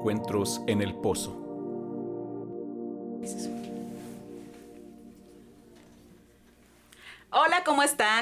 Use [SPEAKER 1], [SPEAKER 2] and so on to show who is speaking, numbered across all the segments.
[SPEAKER 1] Encuentros en el Pozo.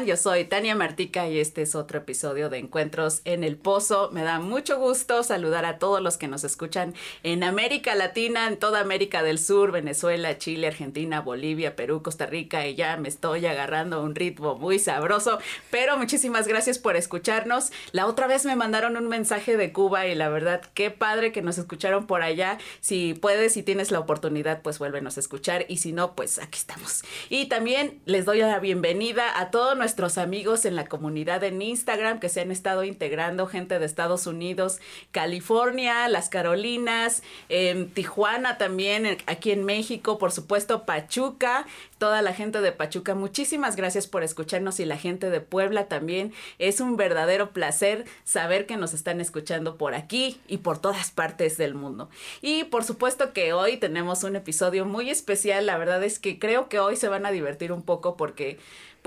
[SPEAKER 2] Yo soy Tania Martica y este es otro episodio de Encuentros en el Pozo. Me da mucho gusto saludar a todos los que nos escuchan en América Latina, en toda América del Sur, Venezuela, Chile, Argentina, Bolivia, Perú, Costa Rica y ya me estoy agarrando un ritmo muy sabroso. Pero muchísimas gracias por escucharnos. La otra vez me mandaron un mensaje de Cuba y la verdad, qué padre que nos escucharon por allá. Si puedes, si tienes la oportunidad, pues vuélvenos a escuchar y si no, pues aquí estamos. Y también les doy la bienvenida a todos nuestros amigos en la comunidad en Instagram que se han estado integrando, gente de Estados Unidos, California, las Carolinas, en Tijuana también, aquí en México, por supuesto, Pachuca, toda la gente de Pachuca. Muchísimas gracias por escucharnos y la gente de Puebla también. Es un verdadero placer saber que nos están escuchando por aquí y por todas partes del mundo. Y por supuesto que hoy tenemos un episodio muy especial. La verdad es que creo que hoy se van a divertir un poco porque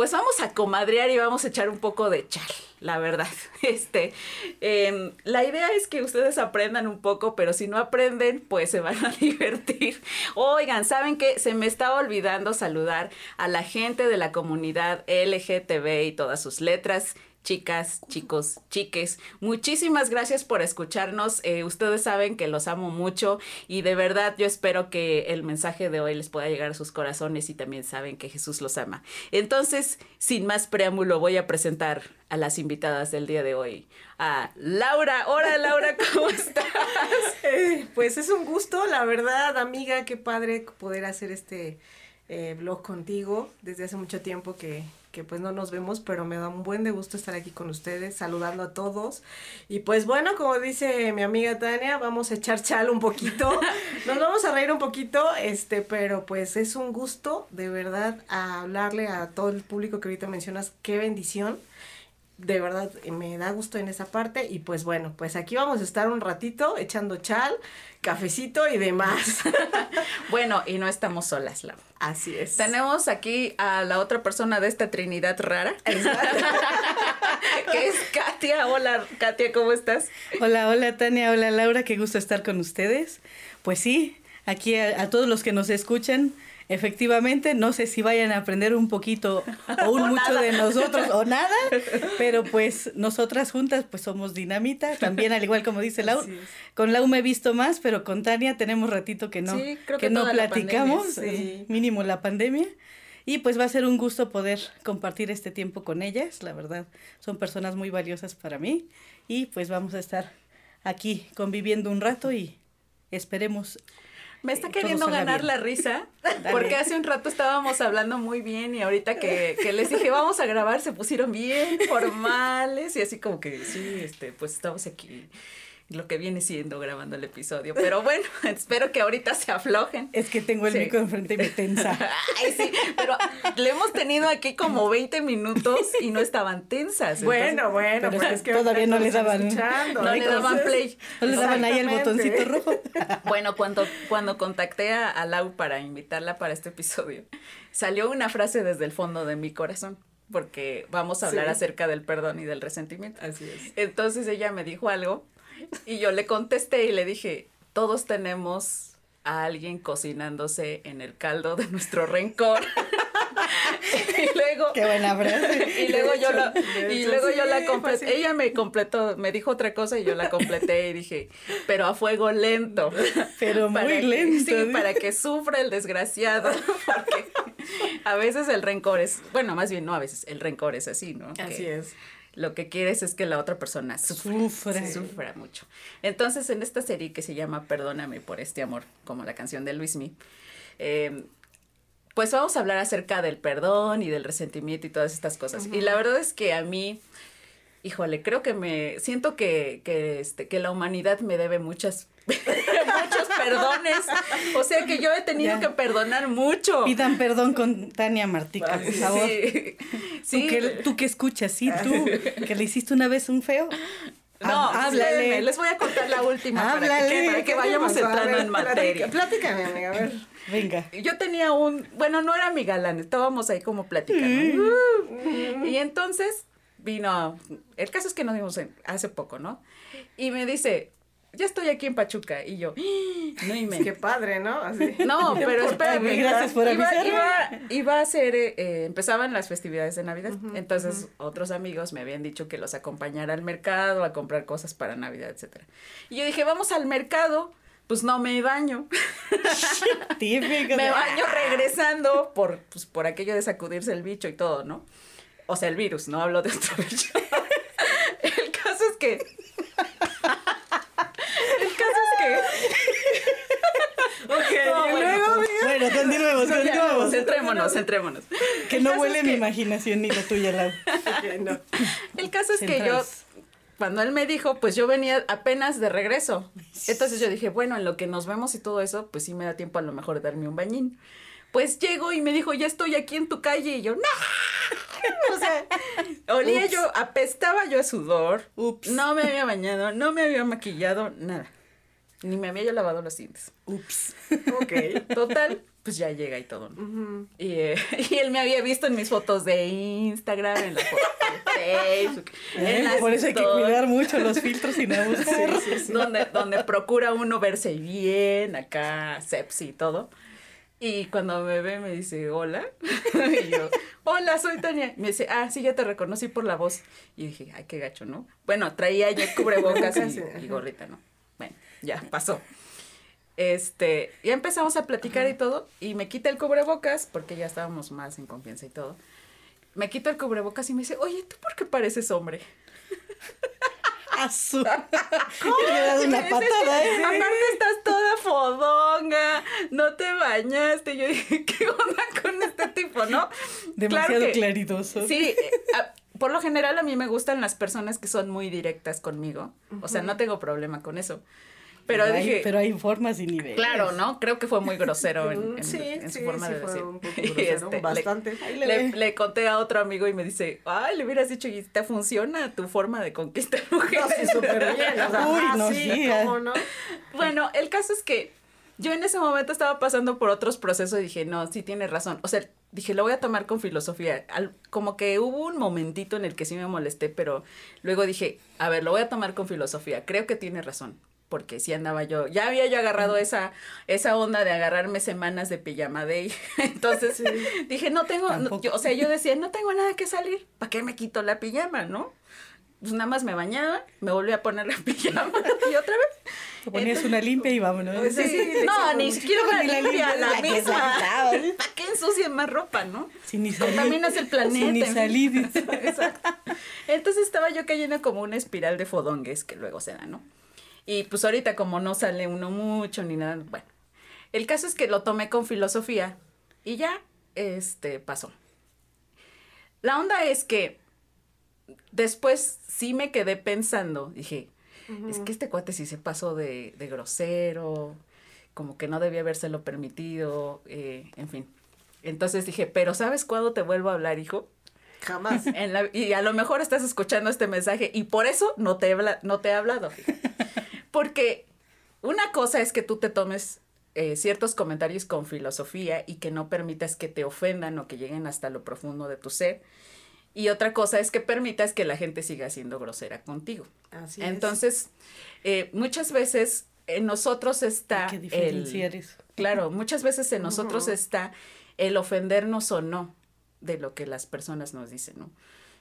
[SPEAKER 2] pues vamos a comadrear y vamos a echar un poco de chal, la verdad. Este, em, la idea es que ustedes aprendan un poco, pero si no aprenden, pues se van a divertir. Oigan, ¿saben qué? Se me estaba olvidando saludar a la gente de la comunidad LGTB y todas sus letras chicas, chicos, chiques. Muchísimas gracias por escucharnos. Eh, ustedes saben que los amo mucho y de verdad yo espero que el mensaje de hoy les pueda llegar a sus corazones y también saben que Jesús los ama. Entonces, sin más preámbulo, voy a presentar a las invitadas del día de hoy. A Laura. Hola Laura, ¿cómo estás?
[SPEAKER 3] Eh, pues es un gusto, la verdad, amiga, qué padre poder hacer este eh, blog contigo. Desde hace mucho tiempo que, que pues no nos vemos, pero me da un buen de gusto estar aquí con ustedes, saludando a todos. Y pues bueno, como dice mi amiga Tania, vamos a echar chal un poquito. Nos vamos a reír un poquito, este, pero pues es un gusto de verdad a hablarle a todo el público que ahorita mencionas, qué bendición de verdad me da gusto en esa parte y pues bueno, pues aquí vamos a estar un ratito echando chal, cafecito y demás.
[SPEAKER 2] bueno, y no estamos solas, Lau.
[SPEAKER 3] Así es.
[SPEAKER 2] Tenemos aquí a la otra persona de esta Trinidad rara, que es Katia. Hola, Katia, ¿cómo estás?
[SPEAKER 4] Hola, hola Tania, hola Laura, qué gusto estar con ustedes. Pues sí, aquí a todos los que nos escuchan, Efectivamente, no sé si vayan a aprender un poquito o un mucho de nosotros o nada, pero pues nosotras juntas pues somos dinamita, también al igual como dice Lau. Con Lau me he visto más, pero con Tania tenemos ratito que no, que, no platicamos, mínimo la pandemia. Y pues va a ser un gusto poder compartir este tiempo con ellas, la verdad, son personas muy valiosas para mí y pues vamos a estar aquí conviviendo un rato y esperemos
[SPEAKER 2] me está queriendo ganar la risa, porque hace un rato estábamos hablando muy bien y ahorita que, que, les dije vamos a grabar se pusieron bien formales y así como que sí, este, pues estamos aquí lo que viene siendo grabando el episodio. Pero bueno, espero que ahorita se aflojen.
[SPEAKER 4] Es que tengo el micro enfrente y me tensa.
[SPEAKER 2] Ay, sí, pero le hemos tenido aquí como 20 minutos y no estaban tensas.
[SPEAKER 3] bueno, bueno, pero
[SPEAKER 4] es que todavía no le daban,
[SPEAKER 2] no le daban play.
[SPEAKER 4] No le daban ahí el botoncito rojo.
[SPEAKER 2] Bueno, cuando, cuando contacté a, a Lau para invitarla para este episodio, salió una frase desde el fondo de mi corazón porque vamos a hablar acerca del perdón y del resentimiento.
[SPEAKER 3] Así es.
[SPEAKER 2] Entonces ella me dijo algo y yo le contesté y le dije, todos tenemos a alguien cocinándose en el caldo de nuestro rencor. y luego
[SPEAKER 4] qué buena frase.
[SPEAKER 2] y luego yo la y luego yo la completé ella me completó me dijo otra cosa y yo la completé y dije pero a fuego lento
[SPEAKER 4] pero muy lento
[SPEAKER 2] sí para que sufra el desgraciado porque a veces el rencor es bueno más bien no a veces el rencor es así no
[SPEAKER 3] así es
[SPEAKER 2] lo que quieres es que la otra persona sufra, sufra mucho. Entonces, en esta serie que se llama Perdóname por este amor, como la canción de Luismi, eh, pues vamos a hablar acerca del perdón y del resentimiento y todas estas cosas. Y la verdad es que a mí, híjole, creo que me siento que, que, este, que la humanidad me debe muchas muchos perdones. O sea que yo he tenido que perdonar mucho.
[SPEAKER 4] Pidan perdón con Tania Martica, por favor. Sí. ¿Tú, que, escuchas, sí, tú, que le hiciste una vez un feo.
[SPEAKER 2] No, háblale. Les voy a contar la última para que, vayamos entrando en materia.
[SPEAKER 3] Platícame, amiga, a ver.
[SPEAKER 4] Venga.
[SPEAKER 2] Yo tenía un, bueno, no era mi galán, estábamos ahí como platicando. Mm. Y entonces vino, el caso es que nos vimos hace poco, ¿no? Y me dice, ya estoy aquí en Pachuca. Y yo, ¡Ah! no y
[SPEAKER 3] Qué padre, ¿no? Así.
[SPEAKER 2] No, pero espérame.
[SPEAKER 4] Gracias por
[SPEAKER 2] iba, iba, iba a ser, eh, eh, empezaban las festividades de Navidad. Entonces, otros amigos me habían dicho que los acompañara al mercado a comprar cosas para Navidad, etcétera. Y yo dije, vamos al mercado. Pues no me baño.
[SPEAKER 4] Típico.
[SPEAKER 2] me baño regresando por, pues, por aquello de sacudirse el bicho y todo, ¿no? O sea, el virus, no hablo de otro bicho. el caso es que. el caso es que.
[SPEAKER 3] Ok,
[SPEAKER 2] No,
[SPEAKER 3] y
[SPEAKER 2] bueno,
[SPEAKER 3] luego,
[SPEAKER 2] pues.
[SPEAKER 4] Bueno, continuemos, continuemos.
[SPEAKER 2] Centrémonos, centrémonos.
[SPEAKER 4] Que no huele
[SPEAKER 2] es
[SPEAKER 4] mi
[SPEAKER 2] que-
[SPEAKER 4] imaginación ni la tuya, Lau.
[SPEAKER 3] Ok, no.
[SPEAKER 2] El caso es que yo, cuando él me dijo, pues yo venía apenas de regreso. Entonces yo dije, bueno, en lo que nos vemos y todo eso, pues sí me da tiempo a lo mejor de darme un bañín. Pues llego y me dijo, ya estoy aquí en tu calle. Y yo, ¡no! O sea, olía
[SPEAKER 4] Ups.
[SPEAKER 2] yo, apestaba yo a sudor.
[SPEAKER 4] Ups.
[SPEAKER 2] No me había bañado, no me había maquillado, nada. Ni me había yo lavado los dientes.
[SPEAKER 4] Ups.
[SPEAKER 3] Ok.
[SPEAKER 2] Total, pues ya llega y todo, ¿no? Y, eh, y él me había visto en mis fotos de Instagram, en las fotos de Facebook. en
[SPEAKER 4] ¿Eh?
[SPEAKER 2] las
[SPEAKER 4] Por eso hay que cuidar mucho los filtros y no abusar.
[SPEAKER 2] Donde, donde procura uno verse bien, acá, sepsi y todo. Y cuando me ve me dice, hola. Y yo, hola, soy Tania. Me dice, ah, sí, ya te reconocí por la voz. Y dije, ay, qué gacho, ¿no? Bueno, traía yo cubrebocas y, gorrita, ¿no? Bueno, ya pasó. Este, ya empezamos a platicar y todo, y me quita el cubrebocas, porque ya estábamos más en confianza y todo. Me quita el cubrebocas y me dice, oye, ¿tú por qué pareces hombre?
[SPEAKER 4] Azul. Le he dado una
[SPEAKER 2] Me dice, "Es que
[SPEAKER 4] patada, ¿eh?
[SPEAKER 2] Aparte estás toda fodonga, no te bañaste. Yo dije, ¿qué onda con este tipo, no?
[SPEAKER 4] Demasiado
[SPEAKER 2] Claro que-
[SPEAKER 4] claridoso.
[SPEAKER 2] Sí, eh, a- por lo general a mí me gustan las personas que son muy directas conmigo. O sea, no tengo problema con eso. Pero
[SPEAKER 4] hay,
[SPEAKER 2] dije,
[SPEAKER 4] pero hay formas y niveles.
[SPEAKER 2] claro, ¿no? Creo que fue muy grosero en, en-
[SPEAKER 3] sí,
[SPEAKER 2] en su
[SPEAKER 3] sí,
[SPEAKER 2] forma
[SPEAKER 3] sí
[SPEAKER 2] de
[SPEAKER 3] fue
[SPEAKER 2] decir.
[SPEAKER 3] un poco
[SPEAKER 2] Y,
[SPEAKER 3] grosero,
[SPEAKER 2] este, le-
[SPEAKER 3] bastante.
[SPEAKER 4] Le
[SPEAKER 2] le,
[SPEAKER 4] ve.
[SPEAKER 2] le conté a otro amigo y me dice, ay, le hubieras dicho, y te funciona tu forma de conquistar mujeres.
[SPEAKER 3] No, sí, súper bien. O sea,
[SPEAKER 4] Uy,
[SPEAKER 3] ah,
[SPEAKER 4] no,
[SPEAKER 3] sí,
[SPEAKER 4] sí,
[SPEAKER 3] ¿cómo no?
[SPEAKER 2] Bueno, el caso es que yo en ese momento estaba pasando por otros procesos y dije, no, sí tienes razón. O sea, dije, lo voy a tomar con filosofía. Al- como que hubo un momentito en el que sí me molesté, pero luego dije, a ver, lo voy a tomar con filosofía. Creo que tiene razón. Porque sí andaba yo, ya había yo agarrado esa, esa onda de agarrarme semanas de pijama day. Entonces dije, no tengo, no- yo- o sea, yo decía, no tengo nada que salir. ¿Para qué me quito la pijama, no? Pues nada más me bañaba, me volví a poner la pijama y otra vez.
[SPEAKER 4] Te ponías una limpia y vámonos.
[SPEAKER 3] Pues sí, sí,
[SPEAKER 2] no, ni siquiera
[SPEAKER 4] Ni la
[SPEAKER 2] limpia, la
[SPEAKER 4] la
[SPEAKER 2] misma.
[SPEAKER 4] sacaba.
[SPEAKER 2] ¿Para qué ensucian más ropa, no?
[SPEAKER 4] Sin ni salir.
[SPEAKER 2] Contaminas el planeta.
[SPEAKER 4] Sin ni salir.
[SPEAKER 2] Exacto. Entonces estaba yo cayendo como una espiral de fodongues que luego se da, ¿no? Y pues ahorita como no sale uno mucho ni nada, bueno. El caso es que lo tomé con filosofía y ya, este, pasó. La onda es que después sí me quedé pensando, dije, es que este cuate sí se pasó de, de grosero, como que no debía habérselo permitido, eh, en fin. Entonces dije, pero ¿sabes cuándo te vuelvo a hablar, hijo?
[SPEAKER 3] Jamás.
[SPEAKER 2] En la- y a lo mejor estás escuchando este mensaje y por eso no te, he no te he hablado. Porque una cosa es que tú te tomes eh, ciertos comentarios con filosofía y que no permitas que te ofendan o que lleguen hasta lo profundo de tu ser. Y otra cosa es que permitas que la gente siga siendo grosera contigo.
[SPEAKER 3] Así es.
[SPEAKER 2] Entonces, eh, muchas veces en nosotros está
[SPEAKER 4] Hay que diferenciar
[SPEAKER 2] el,
[SPEAKER 4] eso.
[SPEAKER 2] Claro, muchas veces en nosotros está el ofendernos o no de lo que las personas nos dicen, ¿no?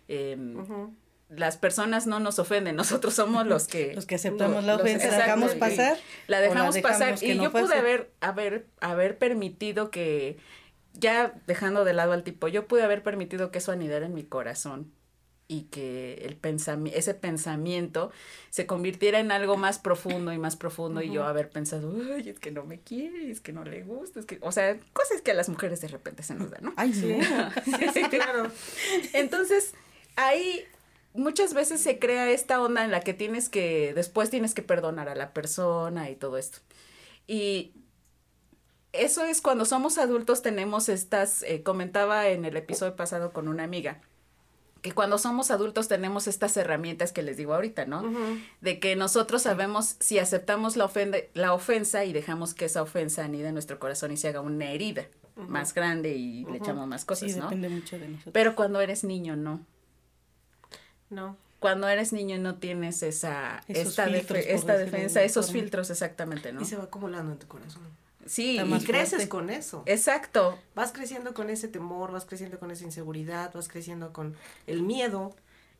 [SPEAKER 3] Ujú.
[SPEAKER 2] Las personas no nos ofenden, nosotros somos los que...
[SPEAKER 4] Los que aceptamos la ofensa, la dejamos pasar.
[SPEAKER 2] La dejamos
[SPEAKER 4] dejamos
[SPEAKER 2] pasar y
[SPEAKER 4] no
[SPEAKER 2] yo pude
[SPEAKER 4] pase.
[SPEAKER 2] haber, haber, haber permitido que, ya dejando de lado al tipo, yo pude haber permitido que eso anidara en mi corazón y que el pensami ese pensamiento se convirtiera en algo más profundo y más profundo y yo haber pensado, ay, es que no me quiere, es que no le gusta, es que, o sea, cosas que a las mujeres de repente se nos dan, ¿no?
[SPEAKER 4] Ay,
[SPEAKER 3] Sí, sí, sí, claro.
[SPEAKER 2] Entonces, ahí muchas veces se crea esta onda en la que tienes que, después tienes que perdonar a la persona y todo esto. Y eso es cuando somos adultos tenemos estas, eh, comentaba en el episodio pasado con una amiga, que cuando somos adultos tenemos estas herramientas que les digo ahorita, ¿no? De que nosotros sabemos si aceptamos la, ofende- la ofensa y dejamos que esa ofensa anide en nuestro corazón y se haga una herida más grande y le echamos más cosas,
[SPEAKER 4] Sí,
[SPEAKER 2] ¿no?
[SPEAKER 4] depende mucho de nosotros.
[SPEAKER 2] Pero cuando eres niño, no.
[SPEAKER 3] No.
[SPEAKER 2] cuando eres niño no tienes esa
[SPEAKER 4] Esos
[SPEAKER 2] esta,
[SPEAKER 4] filtros,
[SPEAKER 2] esta defensa, esos
[SPEAKER 4] forma.
[SPEAKER 2] filtros exactamente, ¿no?
[SPEAKER 3] Y se va acumulando en tu corazón.
[SPEAKER 2] Sí,
[SPEAKER 3] Y creces
[SPEAKER 4] fuerte.
[SPEAKER 3] con eso.
[SPEAKER 2] exacto.
[SPEAKER 3] Vas creciendo con ese temor, vas creciendo con esa inseguridad, vas creciendo con el miedo.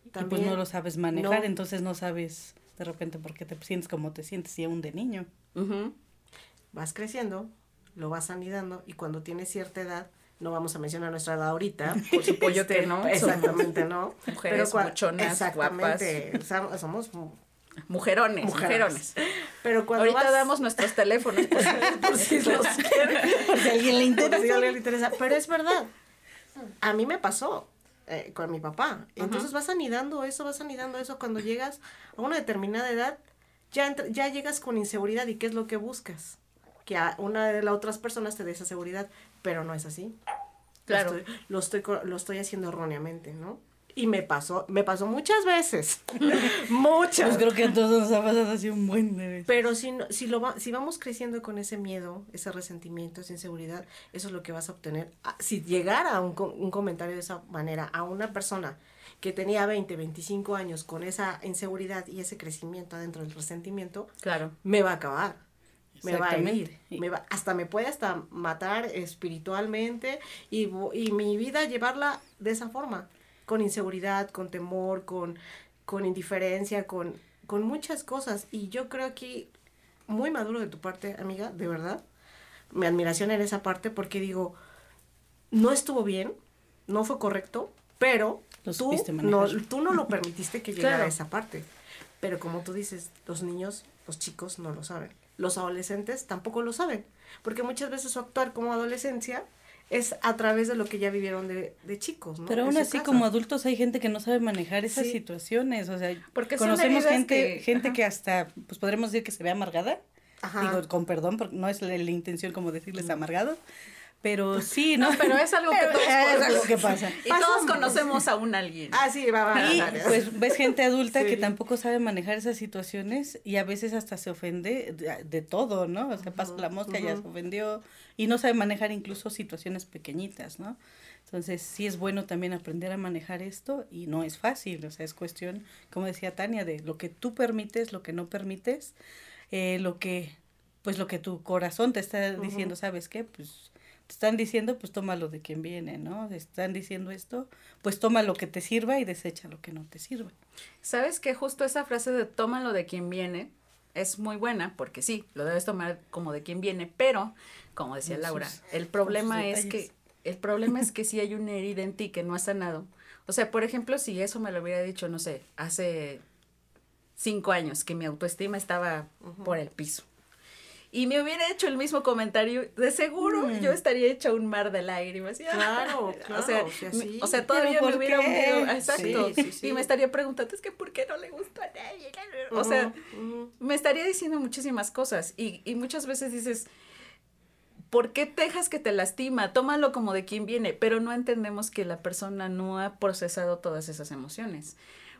[SPEAKER 4] Y
[SPEAKER 3] También.
[SPEAKER 4] pues no lo sabes manejar,
[SPEAKER 3] no.
[SPEAKER 4] entonces no sabes de repente por qué te sientes como te sientes y aún de niño.
[SPEAKER 3] Vas creciendo, lo vas anidando y cuando tienes cierta edad, no vamos a mencionar nuestra edad ahorita, por
[SPEAKER 2] supuesto que no,
[SPEAKER 3] Exactamente, ¿no?
[SPEAKER 2] mujeres
[SPEAKER 3] cua-
[SPEAKER 2] buchonas,
[SPEAKER 3] exactamente, som- somos mu-
[SPEAKER 2] Mujerones, mujerones.
[SPEAKER 3] Pero cuando
[SPEAKER 2] Ahorita
[SPEAKER 3] vas-
[SPEAKER 2] damos nuestros teléfonos. por si-
[SPEAKER 3] por si los quieren,
[SPEAKER 4] Por si a alguien le
[SPEAKER 3] si
[SPEAKER 4] interesa.
[SPEAKER 3] alguien le interesa, pero es verdad. A mí me pasó eh, con mi papá. Entonces vas anidando eso, vas anidando eso cuando llegas a una determinada edad, ya ya llegas con inseguridad y qué es lo que buscas? Que a una de las otras personas te dé esa seguridad, pero no es así.
[SPEAKER 2] Claro.
[SPEAKER 3] Lo estoy, lo estoy, co- lo estoy haciendo erróneamente, ¿no? Y me pasó, me pasó muchas veces. muchas.
[SPEAKER 4] Pues creo que a todos nos ha pasado así un buen de veces.
[SPEAKER 3] Pero si, no- si, lo va- si vamos creciendo con ese miedo, ese resentimiento, esa inseguridad, eso es lo que vas a obtener. Ah, Si llegara un, un comentario de esa manera a una persona que tenía 20, 25 años con esa inseguridad y ese crecimiento adentro del resentimiento,
[SPEAKER 2] Claro.
[SPEAKER 3] me va a acabar. Me va a herir. Me va, hasta me puede hasta matar espiritualmente y, y mi vida llevarla de esa forma, con inseguridad, con temor, con, con indiferencia, con, con muchas cosas. Y yo creo aquí, muy maduro de tu parte, amiga, de verdad, mi admiración en esa parte porque digo, no estuvo bien, no fue correcto, pero tú no, tú no lo permitiste que llegara
[SPEAKER 2] Claro.
[SPEAKER 3] a esa parte. Pero como tú dices, los niños, los chicos no lo saben. Los adolescentes tampoco lo saben. Porque muchas veces su actuar como adolescencia es a través de lo que ya vivieron de, de chicos, ¿no?
[SPEAKER 4] Pero aún así,
[SPEAKER 3] casa.
[SPEAKER 4] como adultos, hay gente que no sabe manejar esas
[SPEAKER 3] Sí.
[SPEAKER 4] situaciones. O sea,
[SPEAKER 2] Porque
[SPEAKER 4] conocemos gente,
[SPEAKER 2] que-
[SPEAKER 4] gente
[SPEAKER 2] ajá.
[SPEAKER 4] que hasta, pues podremos decir que se ve amargada.
[SPEAKER 3] Ajá.
[SPEAKER 4] Digo, con perdón, porque no es la, la intención como decirles amargado. Pero sí, ¿no?
[SPEAKER 2] No, pero es algo que todos
[SPEAKER 4] es algo que pasa.
[SPEAKER 2] Y todos conocemos a un alguien.
[SPEAKER 3] Ah, sí, va, va.
[SPEAKER 4] Y pues ves gente adulta que tampoco sabe manejar esas situaciones y a veces hasta se ofende de, de todo, ¿no? O sea, pasa la mosca, ya se ofendió y no sabe manejar incluso situaciones pequeñitas, ¿no? Entonces sí es bueno también aprender a manejar esto y no es fácil, o sea, es cuestión, como decía Tania, de lo que tú permites, lo que no permites, eh, lo que, pues lo que tu corazón te está diciendo, ¿sabes qué? Pues te están diciendo, pues toma lo de quien viene, ¿no? Te están diciendo esto, pues toma lo que te sirva y desecha lo que no te sirva.
[SPEAKER 2] ¿Sabes que justo esa frase de tómalo de quien viene es muy buena? Porque sí, lo debes tomar como de quien viene, pero, como decía Laura, el problema es que, el problema es que si hay una herida en ti que no has sanado. O sea, por ejemplo, si eso me lo hubiera dicho, no sé, hace cinco años, que mi autoestima estaba por el piso. Y me hubiera hecho el mismo comentario, de seguro
[SPEAKER 4] Mm.
[SPEAKER 2] yo estaría hecha un mar de lágrimas.
[SPEAKER 3] Claro,
[SPEAKER 2] ah,
[SPEAKER 3] claro,
[SPEAKER 2] o sea,
[SPEAKER 3] o sea,
[SPEAKER 2] me-
[SPEAKER 3] sí.
[SPEAKER 2] o sea, todavía
[SPEAKER 4] ¿Pero
[SPEAKER 2] me hubiera hundido, exacto,
[SPEAKER 3] Sí, sí, sí.
[SPEAKER 2] y me estaría preguntando, es que ¿por qué no le gusta a nadie? O sea, me estaría diciendo muchísimas cosas y, y muchas veces dices, ¿por qué te dejas que te lastima? Tómalo como de quien viene, pero no entendemos que la persona no ha procesado todas esas emociones.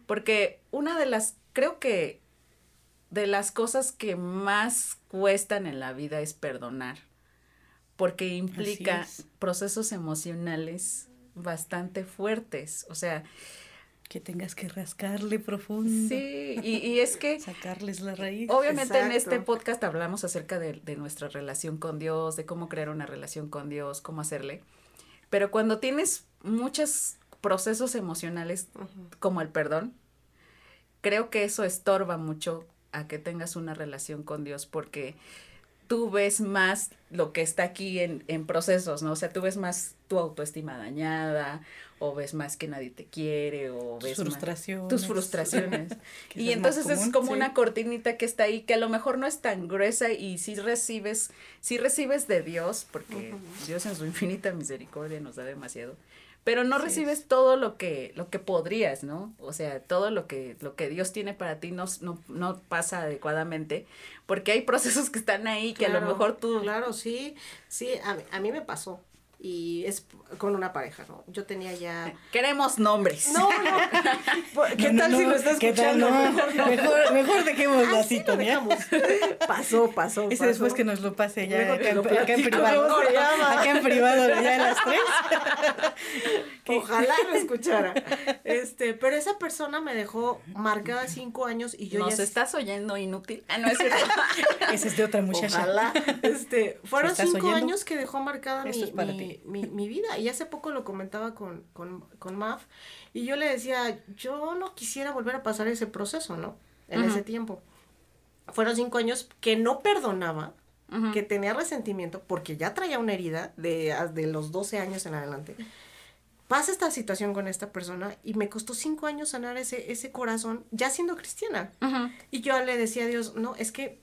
[SPEAKER 2] Porque una de las, creo que de las cosas que más cuestan en la vida es perdonar, porque implica
[SPEAKER 4] es.
[SPEAKER 2] procesos emocionales bastante fuertes. O sea,
[SPEAKER 4] Que tengas que rascarle profundo.
[SPEAKER 2] sí, y, y es que
[SPEAKER 4] Sacarles la raíz.
[SPEAKER 2] Obviamente en este podcast hablamos acerca de, de nuestra relación con Dios, de cómo crear una relación con Dios, cómo hacerle. Pero cuando tienes muchos procesos emocionales como el perdón, creo que eso estorba mucho a que tengas una relación con Dios porque tú ves más lo que está aquí en, en procesos, ¿no? O sea, tú ves más tu autoestima dañada o ves más que nadie te quiere o
[SPEAKER 4] Tus
[SPEAKER 2] ves más-
[SPEAKER 4] frustraciones.
[SPEAKER 2] tus frustraciones. Y
[SPEAKER 4] más
[SPEAKER 2] entonces es como
[SPEAKER 4] sí.
[SPEAKER 2] una cortinita que está ahí, que a lo mejor no es tan gruesa y si recibes, si recibes de Dios, porque Dios en su infinita misericordia nos da demasiado, pero no
[SPEAKER 4] Así
[SPEAKER 2] recibes todo lo que, lo que podrías, ¿no? O sea, todo lo que, lo que Dios tiene para ti no, no, no pasa adecuadamente, porque hay procesos que están ahí que a lo mejor tú...
[SPEAKER 3] Claro, sí, sí, a, mí- a mí me pasó. Y es con una pareja, ¿no? Yo tenía ya...
[SPEAKER 2] Queremos nombres.
[SPEAKER 3] No, no. ¿Qué
[SPEAKER 4] No,
[SPEAKER 3] tal
[SPEAKER 4] no,
[SPEAKER 3] si lo está
[SPEAKER 4] ¿qué tal?
[SPEAKER 3] escuchando?
[SPEAKER 4] No,
[SPEAKER 3] Mejor lo
[SPEAKER 4] Tonia.
[SPEAKER 3] dejamos. Pasó, pasó.
[SPEAKER 4] Ese después que nos lo pase ya
[SPEAKER 3] Luego te
[SPEAKER 4] acá, en-
[SPEAKER 3] lo
[SPEAKER 4] acá en privado.
[SPEAKER 3] ¿cómo se llama?
[SPEAKER 4] Acá en privado ya a las tres.
[SPEAKER 3] Ojalá lo escuchara. Este, pero esa persona me dejó marcada cinco años y yo
[SPEAKER 2] ¿Nos
[SPEAKER 3] ya
[SPEAKER 2] estás oyendo inútil? Ah, no es cierto.
[SPEAKER 4] Esa es de otra muchacha.
[SPEAKER 3] Ojalá. Este, fueron
[SPEAKER 4] estás
[SPEAKER 3] cinco
[SPEAKER 4] oyendo,
[SPEAKER 3] años que dejó marcada mi,
[SPEAKER 4] esto es para
[SPEAKER 3] mi,
[SPEAKER 4] ti.
[SPEAKER 3] Mi, mi vida. Y hace poco lo comentaba con, con, con Maf. Y yo le decía, yo no quisiera volver a pasar ese proceso, ¿no? En ese tiempo. Fueron cinco años que no perdonaba, que tenía resentimiento, porque ya traía una herida de, de los 12 años en adelante. Pasa esta situación con esta persona y me costó cinco años sanar ese, ese corazón, ya siendo cristiana. Y yo le decía a Dios, no, es que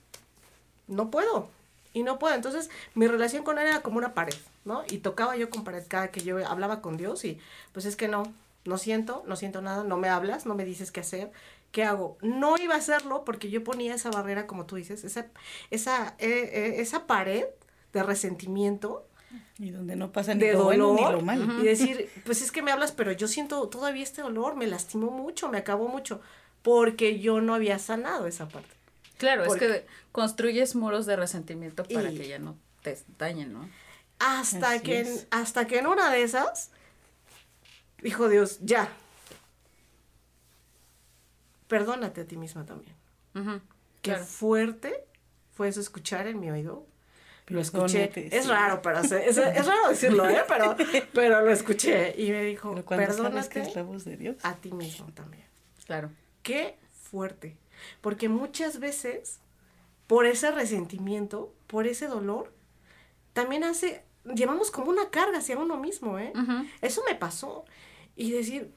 [SPEAKER 3] no puedo. Y no puedo. Entonces, mi relación con él era como una pared, ¿no? Y tocaba yo con pared cada que yo hablaba con Dios y pues es que no, no siento, no siento nada, no me hablas, no me dices qué hacer, ¿qué hago? No iba a hacerlo porque yo ponía esa barrera, como tú dices, esa, esa, eh, eh, esa pared de resentimiento,
[SPEAKER 4] Y donde no pasa ni
[SPEAKER 3] de
[SPEAKER 4] lo bueno
[SPEAKER 3] dolor,
[SPEAKER 4] ni lo malo.
[SPEAKER 3] y decir, pues es que me hablas, pero yo siento todavía este dolor, me lastimó mucho, me acabó mucho, porque yo no había sanado esa parte.
[SPEAKER 2] Claro, es que construyes muros de resentimiento para
[SPEAKER 3] Y-
[SPEAKER 2] que ya no te dañen, ¿no?
[SPEAKER 3] Hasta
[SPEAKER 4] Así
[SPEAKER 3] que, en, hasta que en una de esas, dijo Dios, ya. Perdónate a ti misma también. Qué
[SPEAKER 2] Claro.
[SPEAKER 3] fuerte fue eso escuchar en mi oído. Lo escuché. Es raro, pero se- es, es raro decirlo, ¿eh? Pero, pero lo escuché. Y me dijo,
[SPEAKER 4] que
[SPEAKER 3] perdónate
[SPEAKER 4] es la voz de Dios.
[SPEAKER 3] a ti mismo también.
[SPEAKER 2] Claro.
[SPEAKER 3] Qué fuerte. Porque muchas veces, por ese resentimiento, por ese dolor, también hace, llevamos como una carga hacia uno mismo, ¿eh? Eso me pasó. Y decir,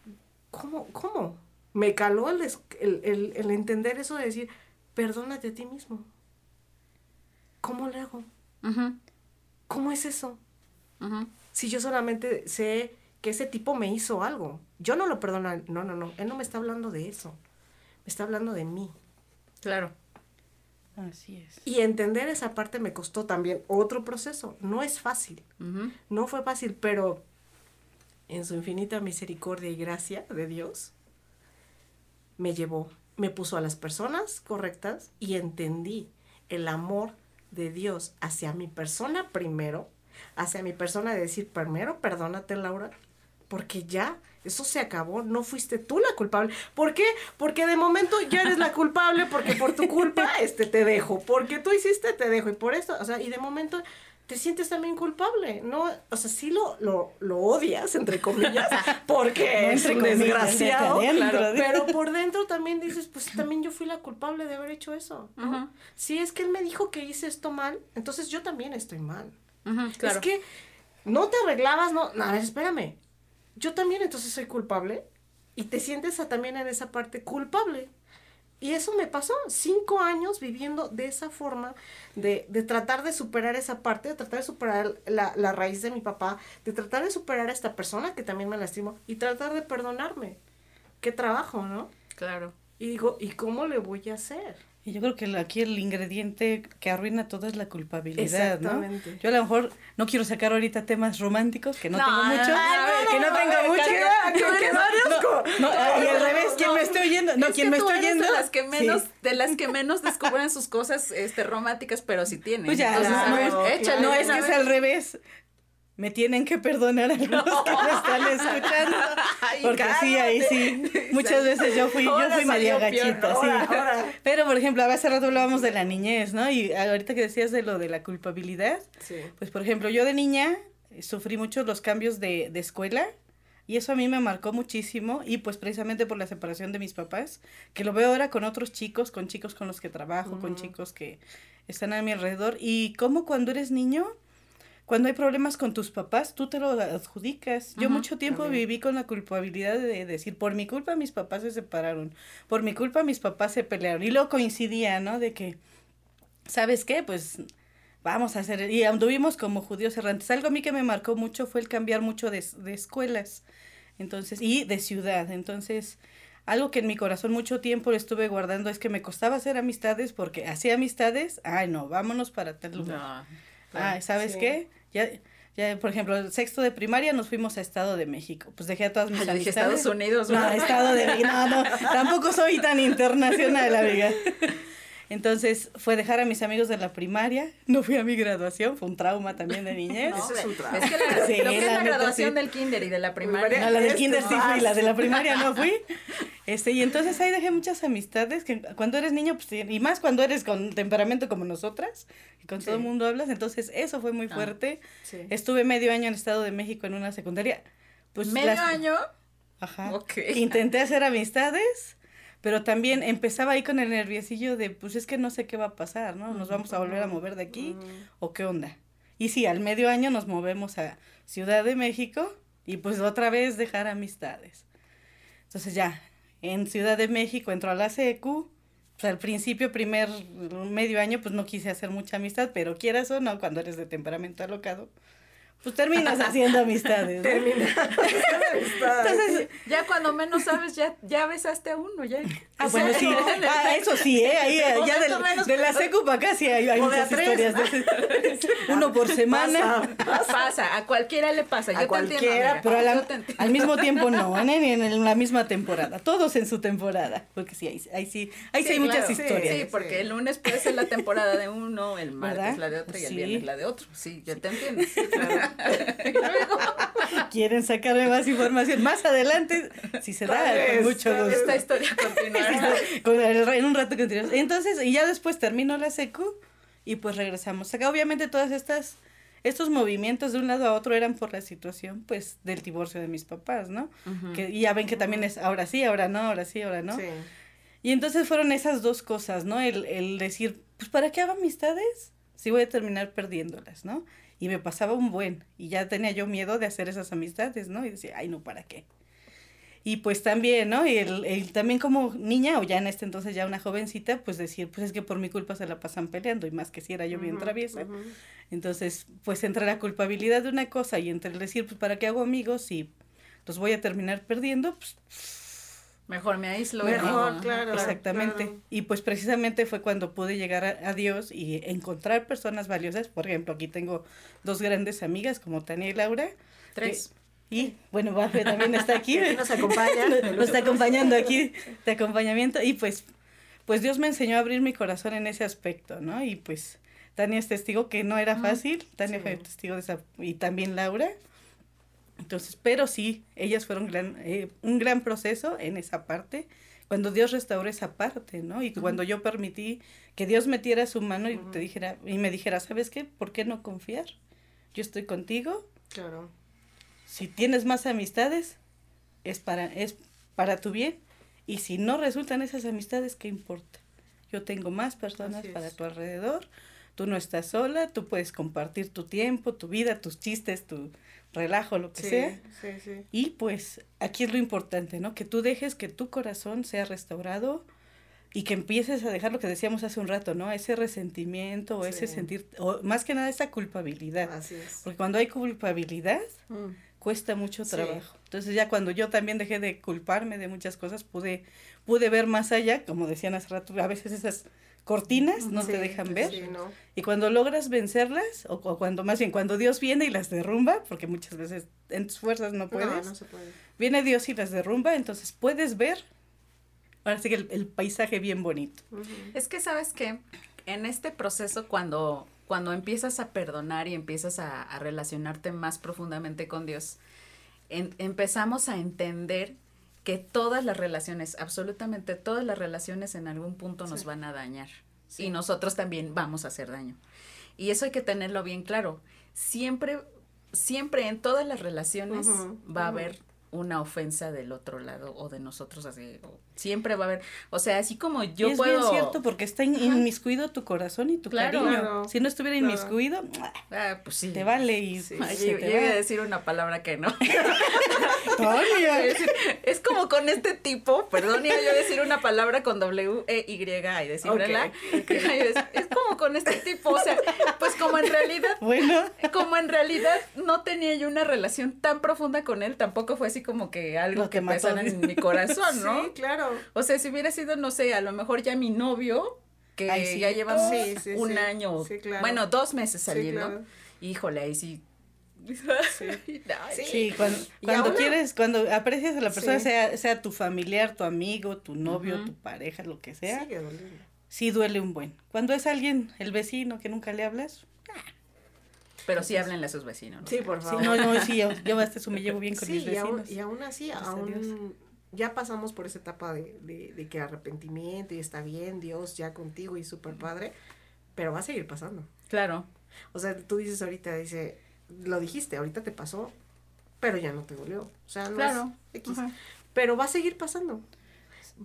[SPEAKER 3] ¿cómo? ¿Cómo? Me caló el, el, el- el entender eso de decir, perdónate a ti mismo. ¿Cómo le hago? ¿Cómo es eso?
[SPEAKER 2] ujú.
[SPEAKER 3] Si yo solamente sé que ese tipo me hizo algo. Yo no lo perdono. No, no, no. Él no me está hablando de eso. Me está hablando de mí.
[SPEAKER 2] Claro.
[SPEAKER 4] Así es.
[SPEAKER 3] Y entender esa parte me costó también otro proceso. No es fácil. No fue fácil, pero en su infinita misericordia y gracia de Dios, me llevó, me puso a las personas correctas y entendí el amor de Dios hacia mi persona primero, hacia mi persona de decir, primero, perdónate, Laura, porque ya, eso se acabó, no fuiste tú la culpable. ¿Por qué? Porque de momento ya eres la culpable, porque por tu culpa, este, te dejo, porque tú hiciste, te dejo, y por esto, o sea, y de momento te sientes también culpable, ¿no? O sea, sí lo, lo, lo odias, entre comillas, porque
[SPEAKER 4] No,
[SPEAKER 3] es un
[SPEAKER 4] comillas,
[SPEAKER 3] desgraciado, claro, pero por dentro también dices, pues también yo fui la culpable de haber hecho eso. Si es que él me dijo que hice esto mal, entonces yo también estoy mal.
[SPEAKER 2] Claro.
[SPEAKER 3] Es que no te arreglabas, no, no, a ver, espérame. Yo también entonces soy culpable y te sientes a- también en esa parte culpable. Y eso me pasó, cinco años viviendo de esa forma, de, de tratar de superar esa parte, de tratar de superar la, la raíz de mi papá, de tratar de superar a esta persona que también me lastimó y tratar de perdonarme. Qué trabajo, ¿no?
[SPEAKER 2] Claro.
[SPEAKER 3] Y digo, ¿y cómo le voy a hacer?
[SPEAKER 4] Y yo creo que aquí el ingrediente que arruina todo es la culpabilidad, ¿no? Yo a lo mejor no quiero sacar ahorita temas románticos, que no,
[SPEAKER 2] No,
[SPEAKER 4] tengo mucho,
[SPEAKER 2] no,
[SPEAKER 4] que no,
[SPEAKER 2] no,
[SPEAKER 4] tengo mucho.
[SPEAKER 2] que-
[SPEAKER 4] No, y al revés, quien me esté oyendo, no,
[SPEAKER 2] Es
[SPEAKER 4] quien me esté oyendo.
[SPEAKER 2] de las que menos,
[SPEAKER 4] sí.
[SPEAKER 2] de las que menos descubren sus cosas este románticas, pero sí tienen.
[SPEAKER 4] Pues ya,
[SPEAKER 2] Entonces,
[SPEAKER 4] no,
[SPEAKER 2] a ver,
[SPEAKER 4] no,
[SPEAKER 2] échale
[SPEAKER 4] no, es que es al revés. Me tienen que perdonar algunos que me están escuchando. Porque sí, ahí sí. Muchas veces yo fui, yo fui media gachita, sí.
[SPEAKER 3] ahora, ahora.
[SPEAKER 4] Pero, por ejemplo, hace rato hablábamos de la niñez, ¿no? Y ahorita que decías de lo de la culpabilidad,
[SPEAKER 3] Sí.
[SPEAKER 4] pues, por ejemplo, yo de niña eh, sufrí mucho los cambios de, de escuela y eso a mí me marcó muchísimo y pues precisamente por la separación de mis papás, que lo veo ahora con otros chicos, con chicos con los que trabajo, con chicos que están a mi alrededor y cómo cuando eres niño, cuando hay problemas con tus papás, tú te lo adjudicas. Yo mucho tiempo
[SPEAKER 3] también.
[SPEAKER 4] viví con la culpabilidad de decir, por mi culpa mis papás se separaron, por mi culpa mis papás se pelearon. Y luego coincidía, ¿no? De que, ¿sabes qué? Pues vamos a hacer, y anduvimos como judíos errantes. Algo a mí que me marcó mucho fue el cambiar mucho de, de escuelas, entonces, y de ciudad. Entonces, algo que en mi corazón mucho tiempo le estuve guardando es que me costaba hacer amistades porque hacía amistades, ay no, vámonos para tal lugar.
[SPEAKER 2] No,
[SPEAKER 4] Ah, ¿sabes
[SPEAKER 3] Sí.
[SPEAKER 4] qué? Ya Ya, por ejemplo, el sexto de primaria nos fuimos a Estado de México. Pues dejé a todas mis
[SPEAKER 2] Ay, dije
[SPEAKER 4] amistades.
[SPEAKER 2] Estados Unidos,
[SPEAKER 4] No,
[SPEAKER 2] ¿verdad?
[SPEAKER 4] Estado de México. No, no, tampoco soy tan internacional, amiga. Entonces, fue dejar a mis amigos de la primaria. No fui a mi graduación, fue un trauma también de niñez.
[SPEAKER 2] No,
[SPEAKER 3] Ese es un trauma.
[SPEAKER 2] es que la,
[SPEAKER 4] Sí,
[SPEAKER 2] lo que es
[SPEAKER 4] la
[SPEAKER 2] la,
[SPEAKER 4] neta,
[SPEAKER 2] graduación
[SPEAKER 4] sí.
[SPEAKER 2] del kinder y de la primaria.
[SPEAKER 4] No, la del
[SPEAKER 3] Este
[SPEAKER 4] kinder sí fui, la de la primaria no fui. Este, y entonces ahí dejé muchas amistades que cuando eres niño, pues, y más cuando eres con temperamento como nosotras, y con todo el mundo hablas, entonces eso fue muy
[SPEAKER 2] Ah.
[SPEAKER 4] fuerte.
[SPEAKER 3] Sí.
[SPEAKER 4] Estuve medio año en Estado de México en una secundaria. Pues
[SPEAKER 2] Medio
[SPEAKER 4] las-
[SPEAKER 2] año.
[SPEAKER 4] Ajá.
[SPEAKER 2] Ok.
[SPEAKER 4] Intenté hacer amistades, pero también empezaba ahí con el nerviosillo de, pues es que no sé qué va a pasar, ¿no? Nos vamos a volver a mover de aquí o qué onda. Y sí, al medio año nos movemos a Ciudad de México y pues otra vez dejar amistades. Entonces ya, en Ciudad de México entro a la secu. Pues al principio, primer medio año, pues no quise hacer mucha amistad, pero quieras o no, cuando eres de temperamento alocado, pues terminas haciendo amistades. ¿no?
[SPEAKER 3] Termina.
[SPEAKER 4] Entonces,
[SPEAKER 2] Ya cuando menos sabes, ya, ya besaste a uno, ya.
[SPEAKER 4] Ah, bueno, sí. Ah, eso sí, ¿eh? Ahí, ya
[SPEAKER 2] Momento
[SPEAKER 4] del-
[SPEAKER 2] menos
[SPEAKER 4] de la secu para acá sí hay, muchas
[SPEAKER 3] tres.
[SPEAKER 4] historias. de ese- Uno por semana.
[SPEAKER 3] Pasa.
[SPEAKER 2] Pasa, a cualquiera le pasa.
[SPEAKER 3] A
[SPEAKER 2] Yo te
[SPEAKER 3] cualquiera,
[SPEAKER 2] entiendo.
[SPEAKER 4] Pero a la-
[SPEAKER 2] yo te entiendo.
[SPEAKER 4] al mismo tiempo no, ¿eh? ni en la misma temporada. Todos en su temporada. Porque sí, ahí, ahí sí, ahí sí, hay muchas
[SPEAKER 2] claro.
[SPEAKER 4] historias.
[SPEAKER 2] Sí, porque el lunes puede ser la temporada de uno, el martes
[SPEAKER 4] ¿Verdad?
[SPEAKER 2] la de otro y el
[SPEAKER 4] Sí.
[SPEAKER 2] viernes la de otro. Sí, yo te entiendo. Luego,
[SPEAKER 4] Quieren sacarme más información más adelante, si se da, con mucho gusto.
[SPEAKER 2] esta historia continuará.
[SPEAKER 4] En un rato continuamos. Entonces, y ya después terminó la secu y pues regresamos. Acá obviamente todas estas, estos movimientos de un lado a otro eran por la situación pues del divorcio de mis papás, ¿no? Que y ya ven que también es ahora sí, ahora no, ahora sí, ahora no.
[SPEAKER 3] Sí.
[SPEAKER 4] Y entonces fueron esas dos cosas, ¿no? El, el decir, pues ¿para qué hago amistades? Si voy a terminar perdiéndolas, ¿no? Y me pasaba un buen, y ya tenía yo miedo de hacer esas amistades, ¿no? Y decía, ay, no, ¿para qué? Y pues también, ¿no? Y el, el también como niña, o ya en este entonces ya una jovencita, pues decir, pues es que por mi culpa se la pasan peleando, y más que si era yo bien traviesa. Entonces, pues entre la culpabilidad de una cosa y entre el decir, pues ¿para qué hago amigos si los voy a terminar perdiendo? Pues
[SPEAKER 2] Mejor me aíslo.
[SPEAKER 3] Mejor,
[SPEAKER 2] no.
[SPEAKER 3] claro.
[SPEAKER 4] Exactamente.
[SPEAKER 3] claro.
[SPEAKER 4] Y pues precisamente fue cuando pude llegar a, a Dios y encontrar personas valiosas. Por ejemplo, aquí tengo dos grandes amigas como Tania y Laura.
[SPEAKER 2] Tres.
[SPEAKER 4] Y bueno, Bafe también está aquí.
[SPEAKER 3] Aquí nos acompaña.
[SPEAKER 4] Nos, nos está acompañando aquí de acompañamiento. Y pues, pues Dios me enseñó a abrir mi corazón en ese aspecto, ¿no? Y pues Tania es testigo que no era fácil. Tania
[SPEAKER 3] Sí.
[SPEAKER 4] fue testigo de esa. Y también Laura. Entonces, pero sí, ellas fueron gran, eh, un gran proceso en esa parte, cuando Dios restauró esa parte, ¿no? Y cuando yo permití que Dios metiera su mano y te dijera, y me dijera, ¿sabes qué? ¿Por qué no confiar? Yo estoy contigo,
[SPEAKER 3] Claro.
[SPEAKER 4] si tienes más amistades, es para, es para tu bien, y si no resultan esas amistades, ¿qué importa? Yo tengo más personas para tu alrededor, tú no estás sola, tú puedes compartir tu tiempo, tu vida, tus chistes, tu relajo, lo que
[SPEAKER 3] Sí,
[SPEAKER 4] sea.
[SPEAKER 3] sí, sí.
[SPEAKER 4] Y pues aquí es lo importante, ¿no? Que tú dejes que tu corazón sea restaurado y que empieces a dejar lo que decíamos hace un rato, ¿no? Ese resentimiento o ese sentir, o más que nada esa culpabilidad.
[SPEAKER 3] Así es.
[SPEAKER 4] Porque cuando hay culpabilidad,
[SPEAKER 3] Mm.
[SPEAKER 4] cuesta mucho trabajo. Entonces ya cuando yo también dejé de culparme de muchas cosas, pude, pude ver más allá, como decían hace rato, a veces esas cortinas no te dejan ver.
[SPEAKER 3] Sí, ¿no?
[SPEAKER 4] Y cuando logras vencerlas, o, o cuando más bien cuando Dios viene y las derrumba, porque muchas veces en tus fuerzas no puedes,
[SPEAKER 3] No, no se puede.
[SPEAKER 4] viene Dios y las derrumba, entonces puedes ver, ahora sí que el, el paisaje bien bonito.
[SPEAKER 2] Es que sabes que en este proceso cuando, cuando empiezas a perdonar y empiezas a, a relacionarte más profundamente con Dios, en- empezamos a entender que todas las relaciones, absolutamente todas las relaciones en algún punto nos van a dañar.
[SPEAKER 3] Sí.
[SPEAKER 2] Y nosotros también vamos a hacer daño. Y eso hay que tenerlo bien claro. Siempre, siempre en todas las relaciones va a haber una ofensa del otro lado o de nosotros así. o- siempre va a haber, o sea, así como yo
[SPEAKER 4] es
[SPEAKER 2] puedo...
[SPEAKER 4] bien cierto porque está in- inmiscuido tu corazón y tu
[SPEAKER 2] Claro.
[SPEAKER 4] cariño.
[SPEAKER 3] Claro,
[SPEAKER 4] si no estuviera
[SPEAKER 3] claro.
[SPEAKER 4] inmiscuido,
[SPEAKER 2] Ah, pues sí.
[SPEAKER 4] te vale y
[SPEAKER 3] Sí.
[SPEAKER 2] Ay, yo,
[SPEAKER 4] te
[SPEAKER 2] yo iba a decir una palabra que no. Es, es como con este tipo, perdón, iba yo decir una palabra con W, E, Y y Es, es como con este tipo, o sea, pues como en realidad,
[SPEAKER 4] Bueno,
[SPEAKER 2] como en realidad no tenía yo una relación tan profunda con él, tampoco fue así como que algo
[SPEAKER 4] Lo
[SPEAKER 2] que
[SPEAKER 4] que
[SPEAKER 2] pesara en mi corazón, ¿no?
[SPEAKER 3] Sí, claro.
[SPEAKER 2] O sea, si hubiera sido, no sé, a lo mejor ya mi novio, que
[SPEAKER 4] Ay, sí.
[SPEAKER 2] ya llevamos
[SPEAKER 3] Sí, sí,
[SPEAKER 2] un
[SPEAKER 3] sí.
[SPEAKER 2] año,
[SPEAKER 3] Sí, claro.
[SPEAKER 2] bueno, dos meses
[SPEAKER 3] Sí,
[SPEAKER 2] saliendo,
[SPEAKER 3] claro.
[SPEAKER 2] híjole, ahí sí
[SPEAKER 4] Sí, cuando, cuando quieres, cuando aprecias a la persona, sea, sea tu familiar, tu amigo, tu novio, tu pareja, lo que sea, sí duele un buen. Cuando es alguien, el vecino que nunca le hablas, ah.
[SPEAKER 2] pero sí háblenle a sus vecinos.
[SPEAKER 3] Sí, por favor.
[SPEAKER 4] no, no, sí, yo, yo hasta eso me llevo bien con mis
[SPEAKER 3] vecinos. Y aún, y aún así, aún ya pasamos por esa etapa de, de, de, que arrepentimiento y está bien, Dios ya contigo y súper padre, pero va a seguir pasando.
[SPEAKER 2] Claro.
[SPEAKER 3] O sea, tú dices ahorita, dice, lo dijiste, ahorita te pasó, pero ya no te dolió. O sea, no claro. es X. Pero va a seguir pasando.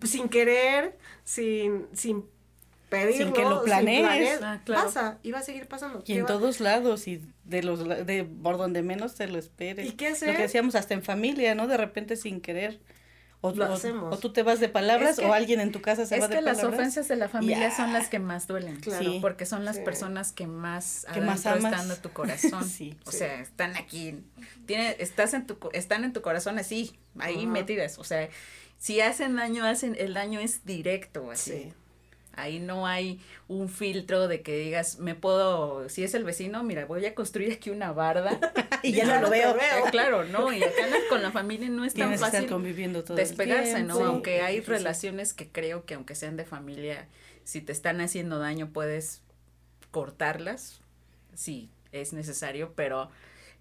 [SPEAKER 3] Sin querer, sin, sin pedirlo,
[SPEAKER 4] sin que lo planees,
[SPEAKER 3] ah, pasa y va a seguir pasando.
[SPEAKER 4] Y en todos lados y de los de por donde menos te lo esperes.
[SPEAKER 3] ¿Y qué hacer?
[SPEAKER 4] Lo que hacíamos hasta en familia, ¿no? De repente sin querer o, lo hacemos. O, tú te vas de palabras o alguien en tu casa se va de palabras.
[SPEAKER 2] Es que las ofensas de la familia son las que más duelen. Claro. porque son las personas que más, que más están en tu corazón. sí, o sea, están aquí. Tiene, estás en tu, están en tu corazón así, ahí metidas. O sea, si hacen daño, hacen, el daño es directo, así. Ahí no hay un filtro de que digas, me puedo, si es el vecino, mira, voy a construir aquí una barda.
[SPEAKER 4] y ya no lo veo.
[SPEAKER 2] veo. Claro, no, y acá con la familia no es tan fácil
[SPEAKER 4] conviviendo todo
[SPEAKER 2] despegarse, ¿no? aunque hay relaciones que creo que aunque sean de familia, si te están haciendo daño puedes cortarlas, sí, es necesario, pero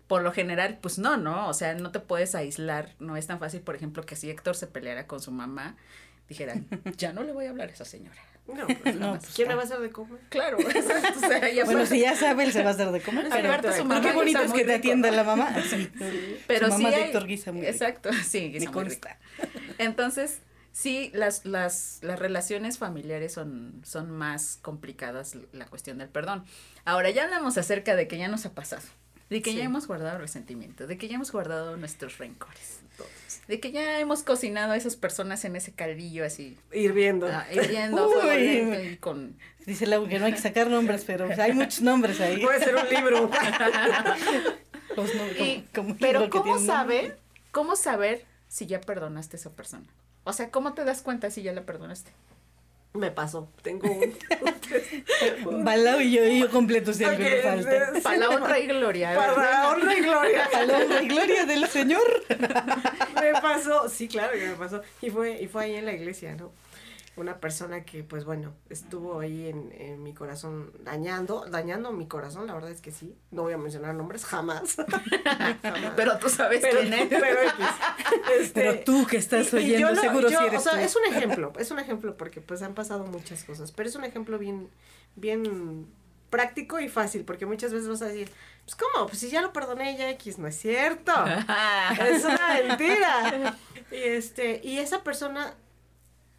[SPEAKER 2] por lo general, pues no, ¿no? O sea, no te puedes aislar, no es tan fácil, por ejemplo, que si Héctor se peleara con su mamá, dijera, ya no le voy a hablar a esa señora
[SPEAKER 3] no, pues, no pues, ¿quién me va a hacer de comer?
[SPEAKER 2] Claro, exacto. O sea,
[SPEAKER 4] ya bueno, si ya sabe, él se va a hacer de comer. Pero, su mamá qué bonito es que te atienda la mamá. Sí.
[SPEAKER 2] Pero
[SPEAKER 4] su mamá
[SPEAKER 2] sí
[SPEAKER 4] Héctor Guisa muy
[SPEAKER 2] Exacto, sí, Guisa muy rica. Entonces, sí, las, las, las relaciones familiares son, son más complicadas la cuestión del perdón. Ahora, ya hablamos acerca de que ya nos ha pasado, de que ya hemos guardado resentimiento, de que ya hemos guardado nuestros rencores de que ya hemos cocinado a esas personas en ese caldillo así.
[SPEAKER 3] Hirviendo.
[SPEAKER 2] Ah, hirviendo. con...
[SPEAKER 4] Dice Lau que no hay que sacar nombres, pero hay muchos nombres ahí.
[SPEAKER 3] Puede ser un libro.
[SPEAKER 2] pero ¿cómo saber, cómo saber si ya perdonaste a esa persona? O sea, ¿cómo te das cuenta si ya la perdonaste?
[SPEAKER 3] Me pasó, tengo un...
[SPEAKER 4] Balao y yo, y yo completo si algo me falta.
[SPEAKER 2] Para la honra y gloria.
[SPEAKER 3] Para la honra y gloria.
[SPEAKER 4] Para la honra y gloria del Señor.
[SPEAKER 3] me pasó, sí, claro que me pasó. Y fue, y fue ahí en la iglesia, ¿no? Una persona que pues bueno, estuvo ahí en, en, mi corazón dañando, dañando mi corazón, la verdad es que sí, no voy a mencionar nombres jamás.
[SPEAKER 2] Pero tú sabes quién es.
[SPEAKER 3] Pero,
[SPEAKER 4] este, pero tú que estás oyendo, seguro si eres
[SPEAKER 3] O sea, es un ejemplo, es un ejemplo porque pues han pasado muchas cosas, pero es un ejemplo bien, bien práctico y fácil, porque muchas veces vas a decir, pues cómo, pues si ya lo perdoné ya X, no es cierto, es una mentira. Y este, y esa persona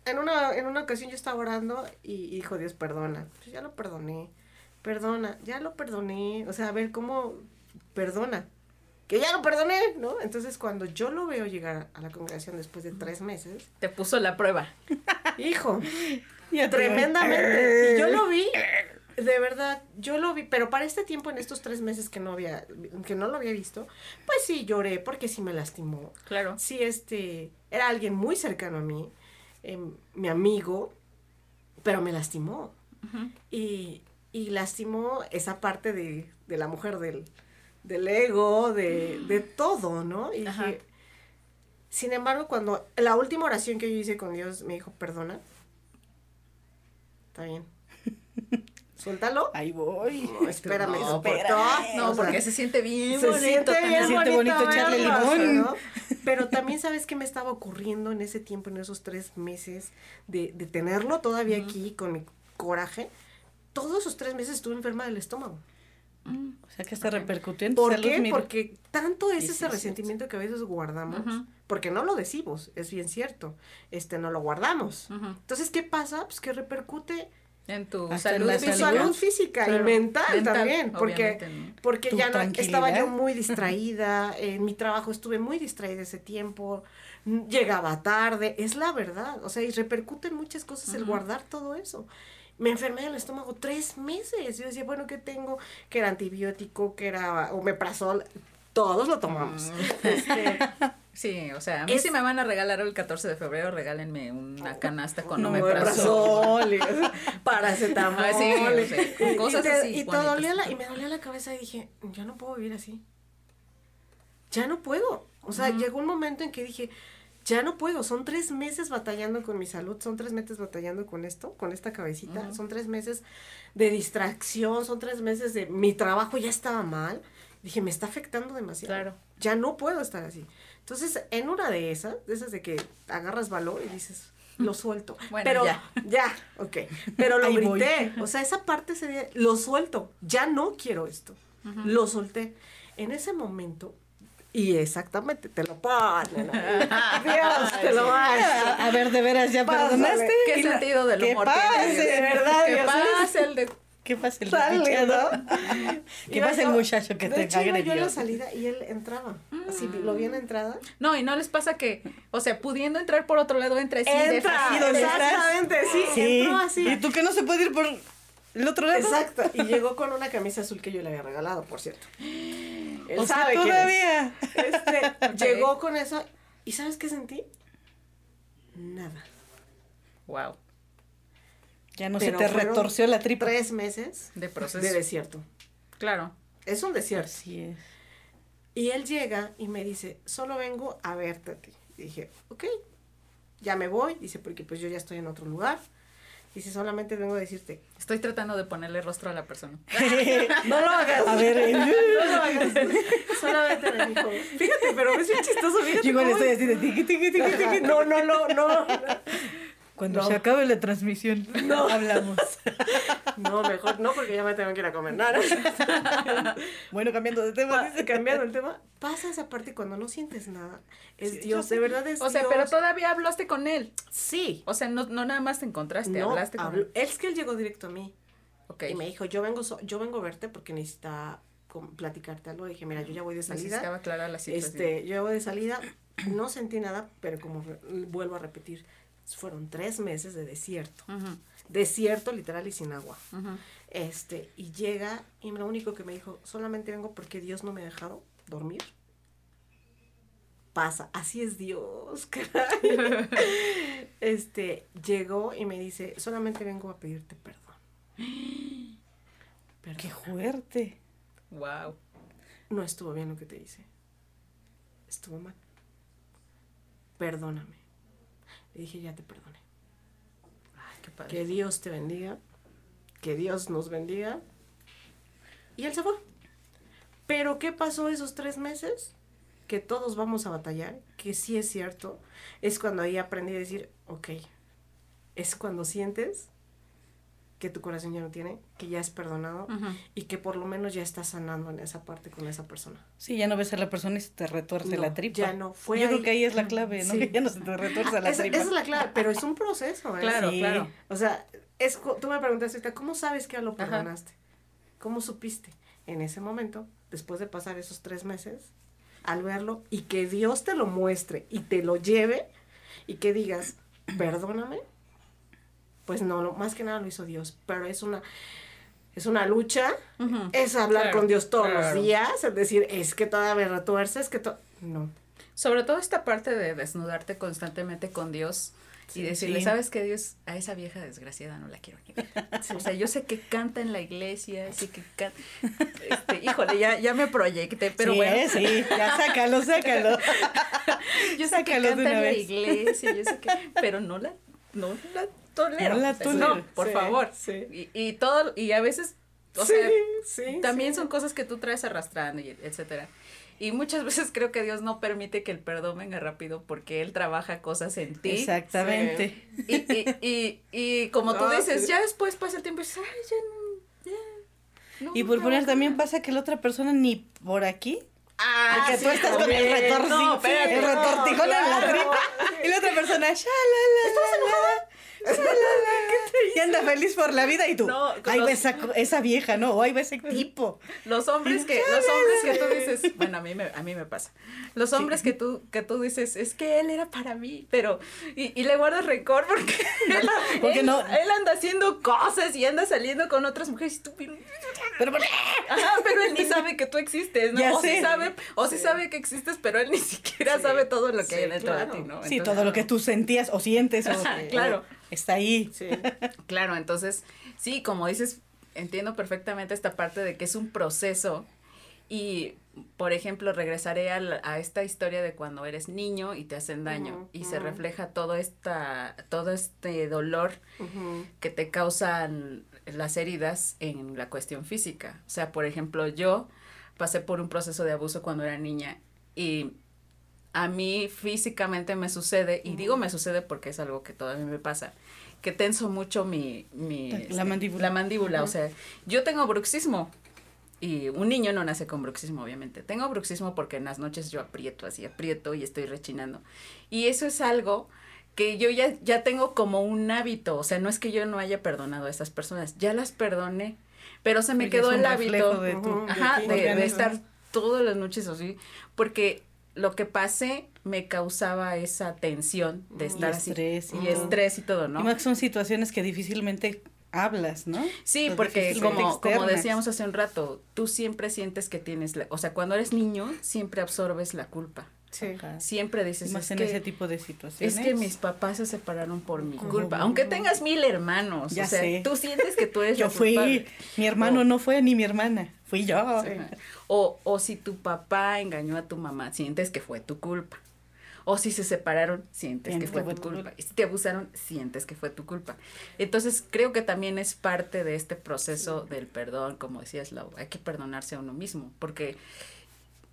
[SPEAKER 3] en una, en una ocasión yo estaba orando y, dijo Dios, perdona. Pues ya lo perdoné. Perdona, ya lo perdoné. O sea, a ver cómo perdona. Que ya lo perdoné, ¿no? Entonces cuando yo lo veo llegar a la congregación después de tres meses.
[SPEAKER 2] Te puso la prueba.
[SPEAKER 3] Hijo. tremendamente. Y yo lo vi. De verdad, yo lo vi, pero para este tiempo, en estos tres meses que no había, que no lo había visto, pues sí lloré porque sí me lastimó.
[SPEAKER 2] Claro.
[SPEAKER 3] Sí, este, era alguien muy cercano a mí Em, mi amigo, pero me lastimó. y, y, lastimó esa parte de, de la mujer del, del ego, de, de, todo, ¿no? Y sin embargo, cuando la última oración que yo hice con Dios me dijo, perdona, está bien. Suéltalo.
[SPEAKER 4] Ahí voy.
[SPEAKER 3] espérame,
[SPEAKER 2] no, no, porque se siente bien
[SPEAKER 3] se
[SPEAKER 2] bonito.
[SPEAKER 3] Siente bien se siente bonito, echarle limón. ¿no? Pero también sabes qué me estaba ocurriendo en ese tiempo, en esos tres meses de, de tenerlo todavía aquí con mi coraje. Todos esos tres meses estuve enferma del estómago.
[SPEAKER 4] Mm, o sea que hasta repercutió en
[SPEAKER 3] ¿Por qué? Porque tanto es ese resentimiento que a veces guardamos, porque no lo decimos, es bien cierto, este no lo guardamos. Entonces, ¿qué pasa? Pues que repercute
[SPEAKER 2] en tu salud,
[SPEAKER 3] salud física y mental, también, porque, porque ya no, estaba yo muy distraída, en mi trabajo estuve muy distraída ese tiempo, llegaba tarde, es la verdad, o sea, y repercute en muchas cosas el guardar todo eso. Me enfermé del estómago tres meses, yo decía, bueno, ¿qué tengo? Que era antibiótico, que era omeprazol, todos lo tomamos. Este,
[SPEAKER 2] Sí, o sea, a mí si me van a regalar el 14 de febrero, regálenme una canasta con no,
[SPEAKER 3] omeprazol, paracetamol,
[SPEAKER 2] sí, cosas
[SPEAKER 3] y
[SPEAKER 2] así.
[SPEAKER 3] Y, la, y me dolía la cabeza y dije, yo no puedo vivir así. ya no puedo. O sea, llegó un momento en que dije, ya no puedo, son tres meses batallando con mi salud, son tres meses batallando con esto, con esta cabecita, son tres meses de distracción, son tres meses de mi trabajo ya estaba mal. Dije, me está afectando demasiado.
[SPEAKER 2] Claro.
[SPEAKER 3] Ya no puedo estar así. Entonces, en una de esas, de esas de que agarras valor y dices, lo suelto.
[SPEAKER 2] Bueno,
[SPEAKER 3] Pero
[SPEAKER 2] ya.
[SPEAKER 3] ya, ok. Pero lo
[SPEAKER 4] Ahí voy.
[SPEAKER 3] grité. O sea, esa parte sería, lo suelto. Ya no quiero esto. Lo solté. En ese momento, y exactamente, te lo ponen. Dios, te lo va
[SPEAKER 4] A, ver, de veras, ¿ya
[SPEAKER 3] Pásale.
[SPEAKER 4] perdonaste?
[SPEAKER 2] ¿Qué
[SPEAKER 4] Y
[SPEAKER 2] sentido del
[SPEAKER 4] ¿Qué
[SPEAKER 2] humor
[SPEAKER 4] pasa?
[SPEAKER 2] tiene?
[SPEAKER 3] De verdad,
[SPEAKER 2] ¿Qué
[SPEAKER 3] Dios,
[SPEAKER 2] pasa el de
[SPEAKER 4] ¿Qué pasa el
[SPEAKER 3] Sale? ¿no?
[SPEAKER 4] ¿Qué pasa el muchacho que
[SPEAKER 3] de
[SPEAKER 4] te
[SPEAKER 3] hecho, iba yo a la salida y él entraba. Así, lo vi en la entrada.
[SPEAKER 2] No, y no les pasa que, o sea, pudiendo entrar por otro lado, entra así de
[SPEAKER 3] Entra,
[SPEAKER 2] fácil.
[SPEAKER 4] ¿dónde estás?
[SPEAKER 3] exactamente, sí,
[SPEAKER 4] Sí.
[SPEAKER 3] entró así.
[SPEAKER 4] ¿Y tú que no se puede ir por el otro lado?
[SPEAKER 3] Exacto. Y llegó con una camisa azul que yo le había regalado, por cierto. Él
[SPEAKER 4] O sea,
[SPEAKER 3] sabe quién es.
[SPEAKER 4] todavía.
[SPEAKER 3] Este,
[SPEAKER 2] Ok.
[SPEAKER 3] llegó con eso. ¿Y sabes qué sentí? Nada.
[SPEAKER 2] Wow,
[SPEAKER 4] Ya no
[SPEAKER 3] Pero
[SPEAKER 4] se te retorció la tripa.
[SPEAKER 3] Tres meses
[SPEAKER 2] de proceso.
[SPEAKER 3] de desierto.
[SPEAKER 2] Claro.
[SPEAKER 3] Es un desierto.
[SPEAKER 4] Así es.
[SPEAKER 3] Y él llega y me dice, solo vengo a verte a ti. Y dije, ok, ya me voy. Dice, porque pues yo ya estoy en otro lugar. Dice, solamente vengo a decirte,
[SPEAKER 2] Estoy tratando de ponerle rostro a la persona.
[SPEAKER 3] no lo hagas.
[SPEAKER 4] A ver, eh,
[SPEAKER 3] no lo hagas. Solamente me dijo, fíjate, pero es bien chistoso, fíjate.
[SPEAKER 4] yo igual estoy
[SPEAKER 3] es.
[SPEAKER 4] así de tiqui, tiqui, tiqui, tiqui.
[SPEAKER 3] No, no, no, no.
[SPEAKER 4] Cuando
[SPEAKER 3] No.
[SPEAKER 4] se acabe la transmisión, hablamos.
[SPEAKER 3] No, mejor no, porque ya me tengo que ir a comer. No, no.
[SPEAKER 4] Bueno, cambiando de tema.
[SPEAKER 3] Pa- cambiando el tema, pasa esa parte cuando no sientes nada. Es
[SPEAKER 4] Sí,
[SPEAKER 3] Dios, de verdad es
[SPEAKER 2] O sea, pero todavía hablaste con él.
[SPEAKER 3] Sí.
[SPEAKER 2] O sea, no, no nada más te encontraste,
[SPEAKER 3] No,
[SPEAKER 2] hablaste con él.
[SPEAKER 3] es que él llegó directo a mí
[SPEAKER 2] Ok.
[SPEAKER 3] y me dijo, yo vengo, so- yo vengo a verte porque necesita platicarte algo. Dije, mira, yo ya voy de salida.
[SPEAKER 2] Necesitaba aclarar la situación.
[SPEAKER 3] Este, yo voy de salida, no sentí nada, pero como vuelvo a repetir, fueron tres meses de desierto. Desierto literal y sin agua. Este, y llega y lo único que me dijo, solamente vengo porque Dios no me ha dejado dormir. Pasa, así es Dios, caray. Este, llegó y me dice, solamente vengo a pedirte perdón. Perdón.
[SPEAKER 4] Qué fuerte.
[SPEAKER 2] Wow.
[SPEAKER 3] No estuvo bien lo que te hice. Estuvo mal. Perdóname. Le dije, ya te perdoné.
[SPEAKER 2] Ay, qué padre.
[SPEAKER 3] Que Dios te bendiga. Que Dios nos bendiga. Y él se fue. Pero ¿qué pasó esos tres meses? Que todos vamos a batallar, que sí es cierto. Es cuando ahí aprendí a decir, ok, es cuando sientes que tu corazón ya no tiene, que ya es perdonado
[SPEAKER 2] Ujú.
[SPEAKER 3] y que por lo menos ya estás sanando en esa parte con esa persona.
[SPEAKER 4] Sí, ya no ves a la persona y se te retuerce
[SPEAKER 3] No,
[SPEAKER 4] la tripa.
[SPEAKER 3] ya no, fue
[SPEAKER 4] Yo
[SPEAKER 3] ahí.
[SPEAKER 4] creo que ahí es la clave, ¿no?
[SPEAKER 3] Sí.
[SPEAKER 4] Que ya no se te retuerce la
[SPEAKER 3] esa,
[SPEAKER 4] tripa.
[SPEAKER 3] esa es la clave, pero es un proceso. ¿eh?
[SPEAKER 2] Claro,
[SPEAKER 4] Sí.
[SPEAKER 2] claro.
[SPEAKER 3] O sea, es, tú me preguntaste ahorita, ¿cómo sabes que ya lo
[SPEAKER 2] Ajá.
[SPEAKER 3] perdonaste? ¿Cómo supiste? En ese momento, después de pasar esos tres meses, al verlo y que Dios te lo muestre y te lo lleve y que digas, perdóname, pues no, lo, más que nada lo hizo Dios, pero es una, es una lucha,
[SPEAKER 2] Ujú.
[SPEAKER 3] es hablar
[SPEAKER 2] Claro,
[SPEAKER 3] con Dios todos
[SPEAKER 2] claro.
[SPEAKER 3] los días, es decir, es que todavía me retuerce, es que todo, no.
[SPEAKER 2] Sobre todo esta parte de desnudarte constantemente con Dios y decirle,
[SPEAKER 4] Sí.
[SPEAKER 2] ¿sabes qué Dios? A esa vieja desgraciada no la quiero ni ver. O sea, yo sé que canta en la iglesia, sé que canta. Este, híjole, ya, ya me proyecté, pero
[SPEAKER 4] sí,
[SPEAKER 2] bueno.
[SPEAKER 4] ¿eh? sí, ya sácalo, sácalo.
[SPEAKER 2] Yo sé que
[SPEAKER 4] Sácalo
[SPEAKER 2] canta en la
[SPEAKER 4] vez.
[SPEAKER 2] iglesia, yo sé que, pero no la, no la tolero.
[SPEAKER 4] No la tolero.
[SPEAKER 2] No, por
[SPEAKER 3] Sí,
[SPEAKER 2] favor.
[SPEAKER 3] sí.
[SPEAKER 2] Y, y todo, y a veces, o
[SPEAKER 3] sí,
[SPEAKER 2] sea,
[SPEAKER 3] sí,
[SPEAKER 2] también
[SPEAKER 3] sí.
[SPEAKER 2] son cosas que tú traes arrastrando y etcétera. Y muchas veces creo que Dios no permite que el perdón venga rápido porque Él trabaja cosas en ti.
[SPEAKER 4] Exactamente.
[SPEAKER 2] Y, y, y, y como tú
[SPEAKER 3] No,
[SPEAKER 2] dices,
[SPEAKER 3] sí.
[SPEAKER 2] ya después pasa el tiempo y dices, ay, ya no, ya. no,
[SPEAKER 4] Y por poner también
[SPEAKER 2] nada".
[SPEAKER 4] pasa que la otra persona ni por aquí.
[SPEAKER 2] Ah,
[SPEAKER 4] Porque
[SPEAKER 2] sí,
[SPEAKER 4] tú estás con el
[SPEAKER 2] también.
[SPEAKER 4] retorcijón,
[SPEAKER 2] No, espérate,
[SPEAKER 4] el
[SPEAKER 2] no,
[SPEAKER 4] retortijón en la tripa. Y la otra persona, shalala. Y anda feliz por la vida y tú,
[SPEAKER 2] No,
[SPEAKER 4] ahí
[SPEAKER 2] los-
[SPEAKER 4] va esa, esa vieja, ¿no? O ahí va ese tipo.
[SPEAKER 2] Los hombres que, los hombres que tú dices, bueno, a mí me, a mí me pasa. Los hombres que tú, que tú dices, es que él era para mí, pero, y, y le guardas rencor porque, él,
[SPEAKER 4] Porque
[SPEAKER 2] él-
[SPEAKER 4] no-
[SPEAKER 2] él anda haciendo cosas y anda saliendo con otras mujeres y tú, pero,
[SPEAKER 4] Pero,
[SPEAKER 2] él ni sabe que tú existes, ¿no?
[SPEAKER 4] Ya
[SPEAKER 2] o sí sabe, o sí. sabe que existes, pero él ni siquiera
[SPEAKER 3] Sí.
[SPEAKER 2] sabe todo lo que hay dentro
[SPEAKER 3] claro.
[SPEAKER 2] de ti, ¿no?
[SPEAKER 4] Sí, todo lo que tú sentías o sientes o,
[SPEAKER 2] Ajá,
[SPEAKER 4] o
[SPEAKER 2] claro.
[SPEAKER 4] Está ahí.
[SPEAKER 3] Sí.
[SPEAKER 2] Claro, entonces, sí, como dices, entiendo perfectamente esta parte de que es un proceso Y, por ejemplo, regresaré a, la- a esta historia de cuando eres niño y te hacen daño y se refleja todo, esta, todo este dolor que te causan las heridas en la cuestión física. O sea, por ejemplo, yo pasé por un proceso de abuso cuando era niña y a mí físicamente me sucede, y digo me sucede porque es algo que todavía me pasa, que tenso mucho mi... mi
[SPEAKER 4] La
[SPEAKER 2] este,
[SPEAKER 4] mandíbula.
[SPEAKER 2] La mandíbula, o sea, yo tengo bruxismo. Y un niño no nace con bruxismo, obviamente. Tengo bruxismo porque en las noches yo aprieto así, aprieto y estoy rechinando. Y eso es algo que yo ya, ya tengo como un hábito. O sea, no es que yo no haya perdonado a esas personas, ya las perdoné. Pero se me
[SPEAKER 4] Porque
[SPEAKER 2] quedó el hábito.
[SPEAKER 4] de tu.
[SPEAKER 2] Ajá, de, de estar todas las noches así. Porque lo que pasé me causaba esa tensión de
[SPEAKER 4] Y
[SPEAKER 2] estar así.
[SPEAKER 4] estrés y
[SPEAKER 2] Y
[SPEAKER 4] todo.
[SPEAKER 2] estrés y todo, ¿no?
[SPEAKER 4] Y más son situaciones que difícilmente hablas, ¿no?
[SPEAKER 2] Sí, porque como, decíamos hace un rato, tú siempre sientes que tienes, la, o sea, cuando eres niño, siempre absorbes la culpa.
[SPEAKER 3] Sí.
[SPEAKER 4] Ajá.
[SPEAKER 2] Siempre dices,
[SPEAKER 4] más
[SPEAKER 2] es
[SPEAKER 4] en
[SPEAKER 2] que,
[SPEAKER 4] ese tipo de
[SPEAKER 2] es
[SPEAKER 4] situaciones.
[SPEAKER 2] que mis papás se separaron por mi culpa. Aunque tengas mil hermanos,
[SPEAKER 4] Ya
[SPEAKER 2] o sea,
[SPEAKER 4] sé.
[SPEAKER 2] tú sientes que tú eres
[SPEAKER 4] Yo
[SPEAKER 2] la
[SPEAKER 4] fui,
[SPEAKER 2] culpable.
[SPEAKER 4] mi hermano
[SPEAKER 2] O-
[SPEAKER 4] no fue ni mi hermana, fui yo.
[SPEAKER 2] O, o si tu papá engañó a tu mamá, sientes que fue tu culpa. O si se separaron, sientes que fue tu culpa. Y si te abusaron, sientes que fue tu culpa. Entonces, creo que también es parte de este proceso del perdón, como decías, Lau, hay que perdonarse a uno mismo, porque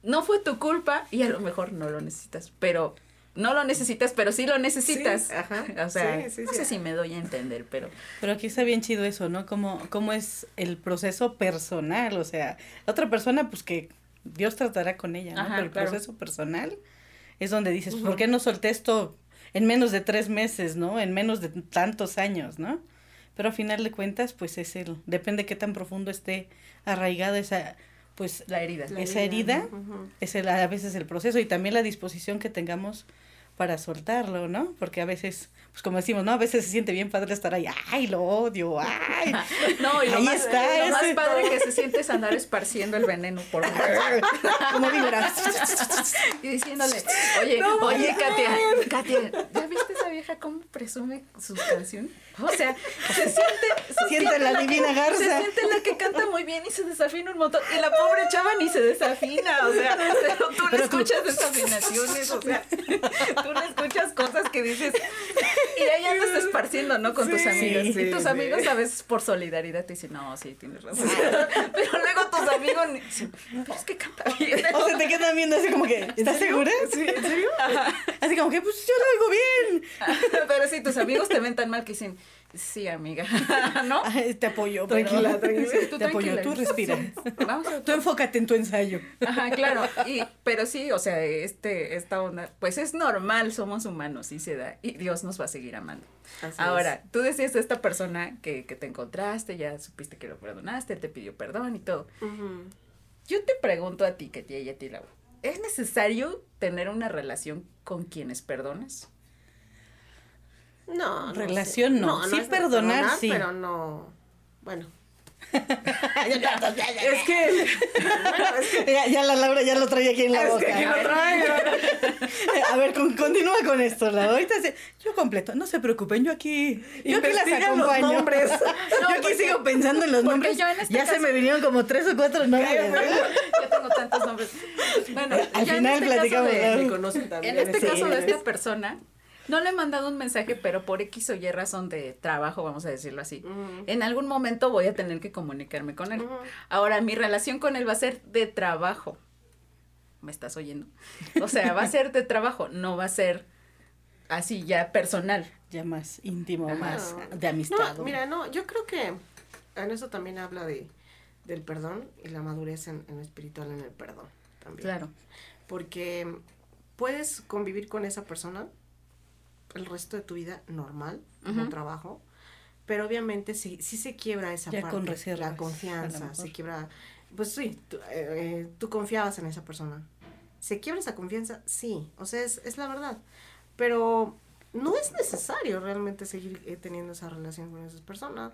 [SPEAKER 2] no fue tu culpa y a lo mejor no lo necesitas, pero no lo necesitas, pero sí lo necesitas.
[SPEAKER 3] Sí, ajá.
[SPEAKER 2] O sea,
[SPEAKER 3] Sí, sí,
[SPEAKER 2] no
[SPEAKER 3] sí.
[SPEAKER 2] sé si me doy a entender, pero
[SPEAKER 4] Pero aquí está bien chido eso, ¿no? Como, cómo es el proceso personal, o sea, la otra persona, pues que Dios tratará con ella, ¿no?
[SPEAKER 2] Ajá,
[SPEAKER 4] Pero el
[SPEAKER 2] claro.
[SPEAKER 4] proceso personal es donde dices, ¿por qué no solté esto en menos de tres meses, ¿no? En menos de tantos años, ¿no? Pero a final de cuentas, pues es el, depende qué tan profundo esté arraigada esa, pues
[SPEAKER 2] la herida.
[SPEAKER 3] La
[SPEAKER 4] esa herida
[SPEAKER 3] Ujú.
[SPEAKER 4] es el, a veces el proceso y también la disposición que tengamos para soltarlo, ¿no? Porque a veces, pues como decimos, ¿no? A veces se siente bien padre estar ahí, ay, lo odio, ay.
[SPEAKER 2] No, y lo,
[SPEAKER 4] Ahí
[SPEAKER 2] más,
[SPEAKER 4] está
[SPEAKER 2] lo más
[SPEAKER 4] ese.
[SPEAKER 2] padre que se siente es andar esparciendo el veneno por
[SPEAKER 4] Como vibras.
[SPEAKER 2] y diciéndole, oye, oye, Katia, Katia, ¿ya viste esa vieja cómo presume sus canciones? O sea, se siente, se
[SPEAKER 4] Siente la divina
[SPEAKER 2] que,
[SPEAKER 4] garza.
[SPEAKER 2] Se siente la que canta muy bien y se desafina un montón. Y la pobre chava ni se desafina, o sea, pero tú le
[SPEAKER 4] Pero tú-
[SPEAKER 2] escuchas desafinaciones, o sea, tú le escuchas cosas que dices, y ahí andas esparciendo, ¿no? Con tus
[SPEAKER 3] Sí,
[SPEAKER 2] amigos. y
[SPEAKER 3] sí,
[SPEAKER 2] tus
[SPEAKER 3] sí.
[SPEAKER 2] amigos a veces por solidaridad te dicen, no, sí, tienes razón. Pero luego tus amigos dicen, pero es que canta bien.
[SPEAKER 4] O sea, te quedan viendo así como que, ¿estás segura?
[SPEAKER 3] Sí, ¿en serio?
[SPEAKER 4] Así como que, pues yo lo oigo bien.
[SPEAKER 2] Pero sí, tus amigos te ven tan mal que dicen, sí, amiga, ¿no?
[SPEAKER 4] Ay, te apoyo, pero-
[SPEAKER 3] Tranquila, tranquila.
[SPEAKER 2] Tú
[SPEAKER 4] Te apoyo, tú respira.
[SPEAKER 2] Vamos a
[SPEAKER 4] Tú enfócate en tu ensayo.
[SPEAKER 2] Ajá, claro. Y, pero sí, o sea, este, esta onda, pues es normal, somos humanos, sí se da. Y Dios nos va a seguir amando.
[SPEAKER 3] Así
[SPEAKER 2] Ahora, tú decías de esta persona que, que te encontraste, ya supiste que lo perdonaste, te pidió perdón y todo.
[SPEAKER 3] Ujú.
[SPEAKER 2] Yo te pregunto a ti, Katia, y a ti, Laura. ¿Es necesario tener una relación con quienes perdonas?
[SPEAKER 3] No, no
[SPEAKER 4] Relación
[SPEAKER 3] sé.
[SPEAKER 4] no. Sí
[SPEAKER 3] es de
[SPEAKER 4] perdonar, sí.
[SPEAKER 3] Pero no, bueno.
[SPEAKER 4] es que ya, ya la Laura ya lo trae aquí en la
[SPEAKER 3] Es
[SPEAKER 4] boca.
[SPEAKER 3] que aquí lo traigo.
[SPEAKER 4] A ver, con- continúa con esto, Laura. Ahorita sí, yo completo, no se preocupen, yo aquí, yo aquí las
[SPEAKER 3] Investigan los
[SPEAKER 4] acompaño.
[SPEAKER 3] nombres.
[SPEAKER 4] yo aquí
[SPEAKER 2] porque-
[SPEAKER 4] sigo pensando en los nombres.
[SPEAKER 2] yo en este
[SPEAKER 4] ya se
[SPEAKER 2] caso-
[SPEAKER 4] me vinieron como tres o cuatro nombres.
[SPEAKER 2] Yo tengo tantos nombres. Bueno,
[SPEAKER 4] Al
[SPEAKER 2] en
[SPEAKER 4] final
[SPEAKER 2] este caso
[SPEAKER 4] platicamos,
[SPEAKER 2] de-
[SPEAKER 3] también.
[SPEAKER 2] En este
[SPEAKER 3] sí.
[SPEAKER 2] caso de esta persona, no le he mandado un mensaje, pero por X o Y razón de trabajo, vamos a decirlo así. En algún momento voy a tener que comunicarme con él. Ahora, mi relación con él va a ser de trabajo. ¿Me estás oyendo? O sea, va a ser de trabajo, no va a ser así ya personal.
[SPEAKER 4] Ya más íntimo,
[SPEAKER 2] Ajá.
[SPEAKER 4] más
[SPEAKER 3] No.
[SPEAKER 4] de amistad.
[SPEAKER 3] No, mira, no, yo creo que en eso también habla de del perdón y la madurez en, en lo espiritual en el perdón también.
[SPEAKER 2] Claro.
[SPEAKER 3] Porque puedes convivir con esa persona el resto de tu vida normal, como
[SPEAKER 2] Ujú.
[SPEAKER 3] trabajo, pero obviamente sí, sí se quiebra esa
[SPEAKER 4] Ya
[SPEAKER 3] parte,
[SPEAKER 4] con reservas,
[SPEAKER 3] la confianza, se quiebra, pues sí, tú, eh, eh, tú confiabas en esa persona. ¿Se quiebra esa confianza? Sí, o sea, es, es la verdad, pero no es necesario realmente seguir eh, teniendo esa relación con esas personas.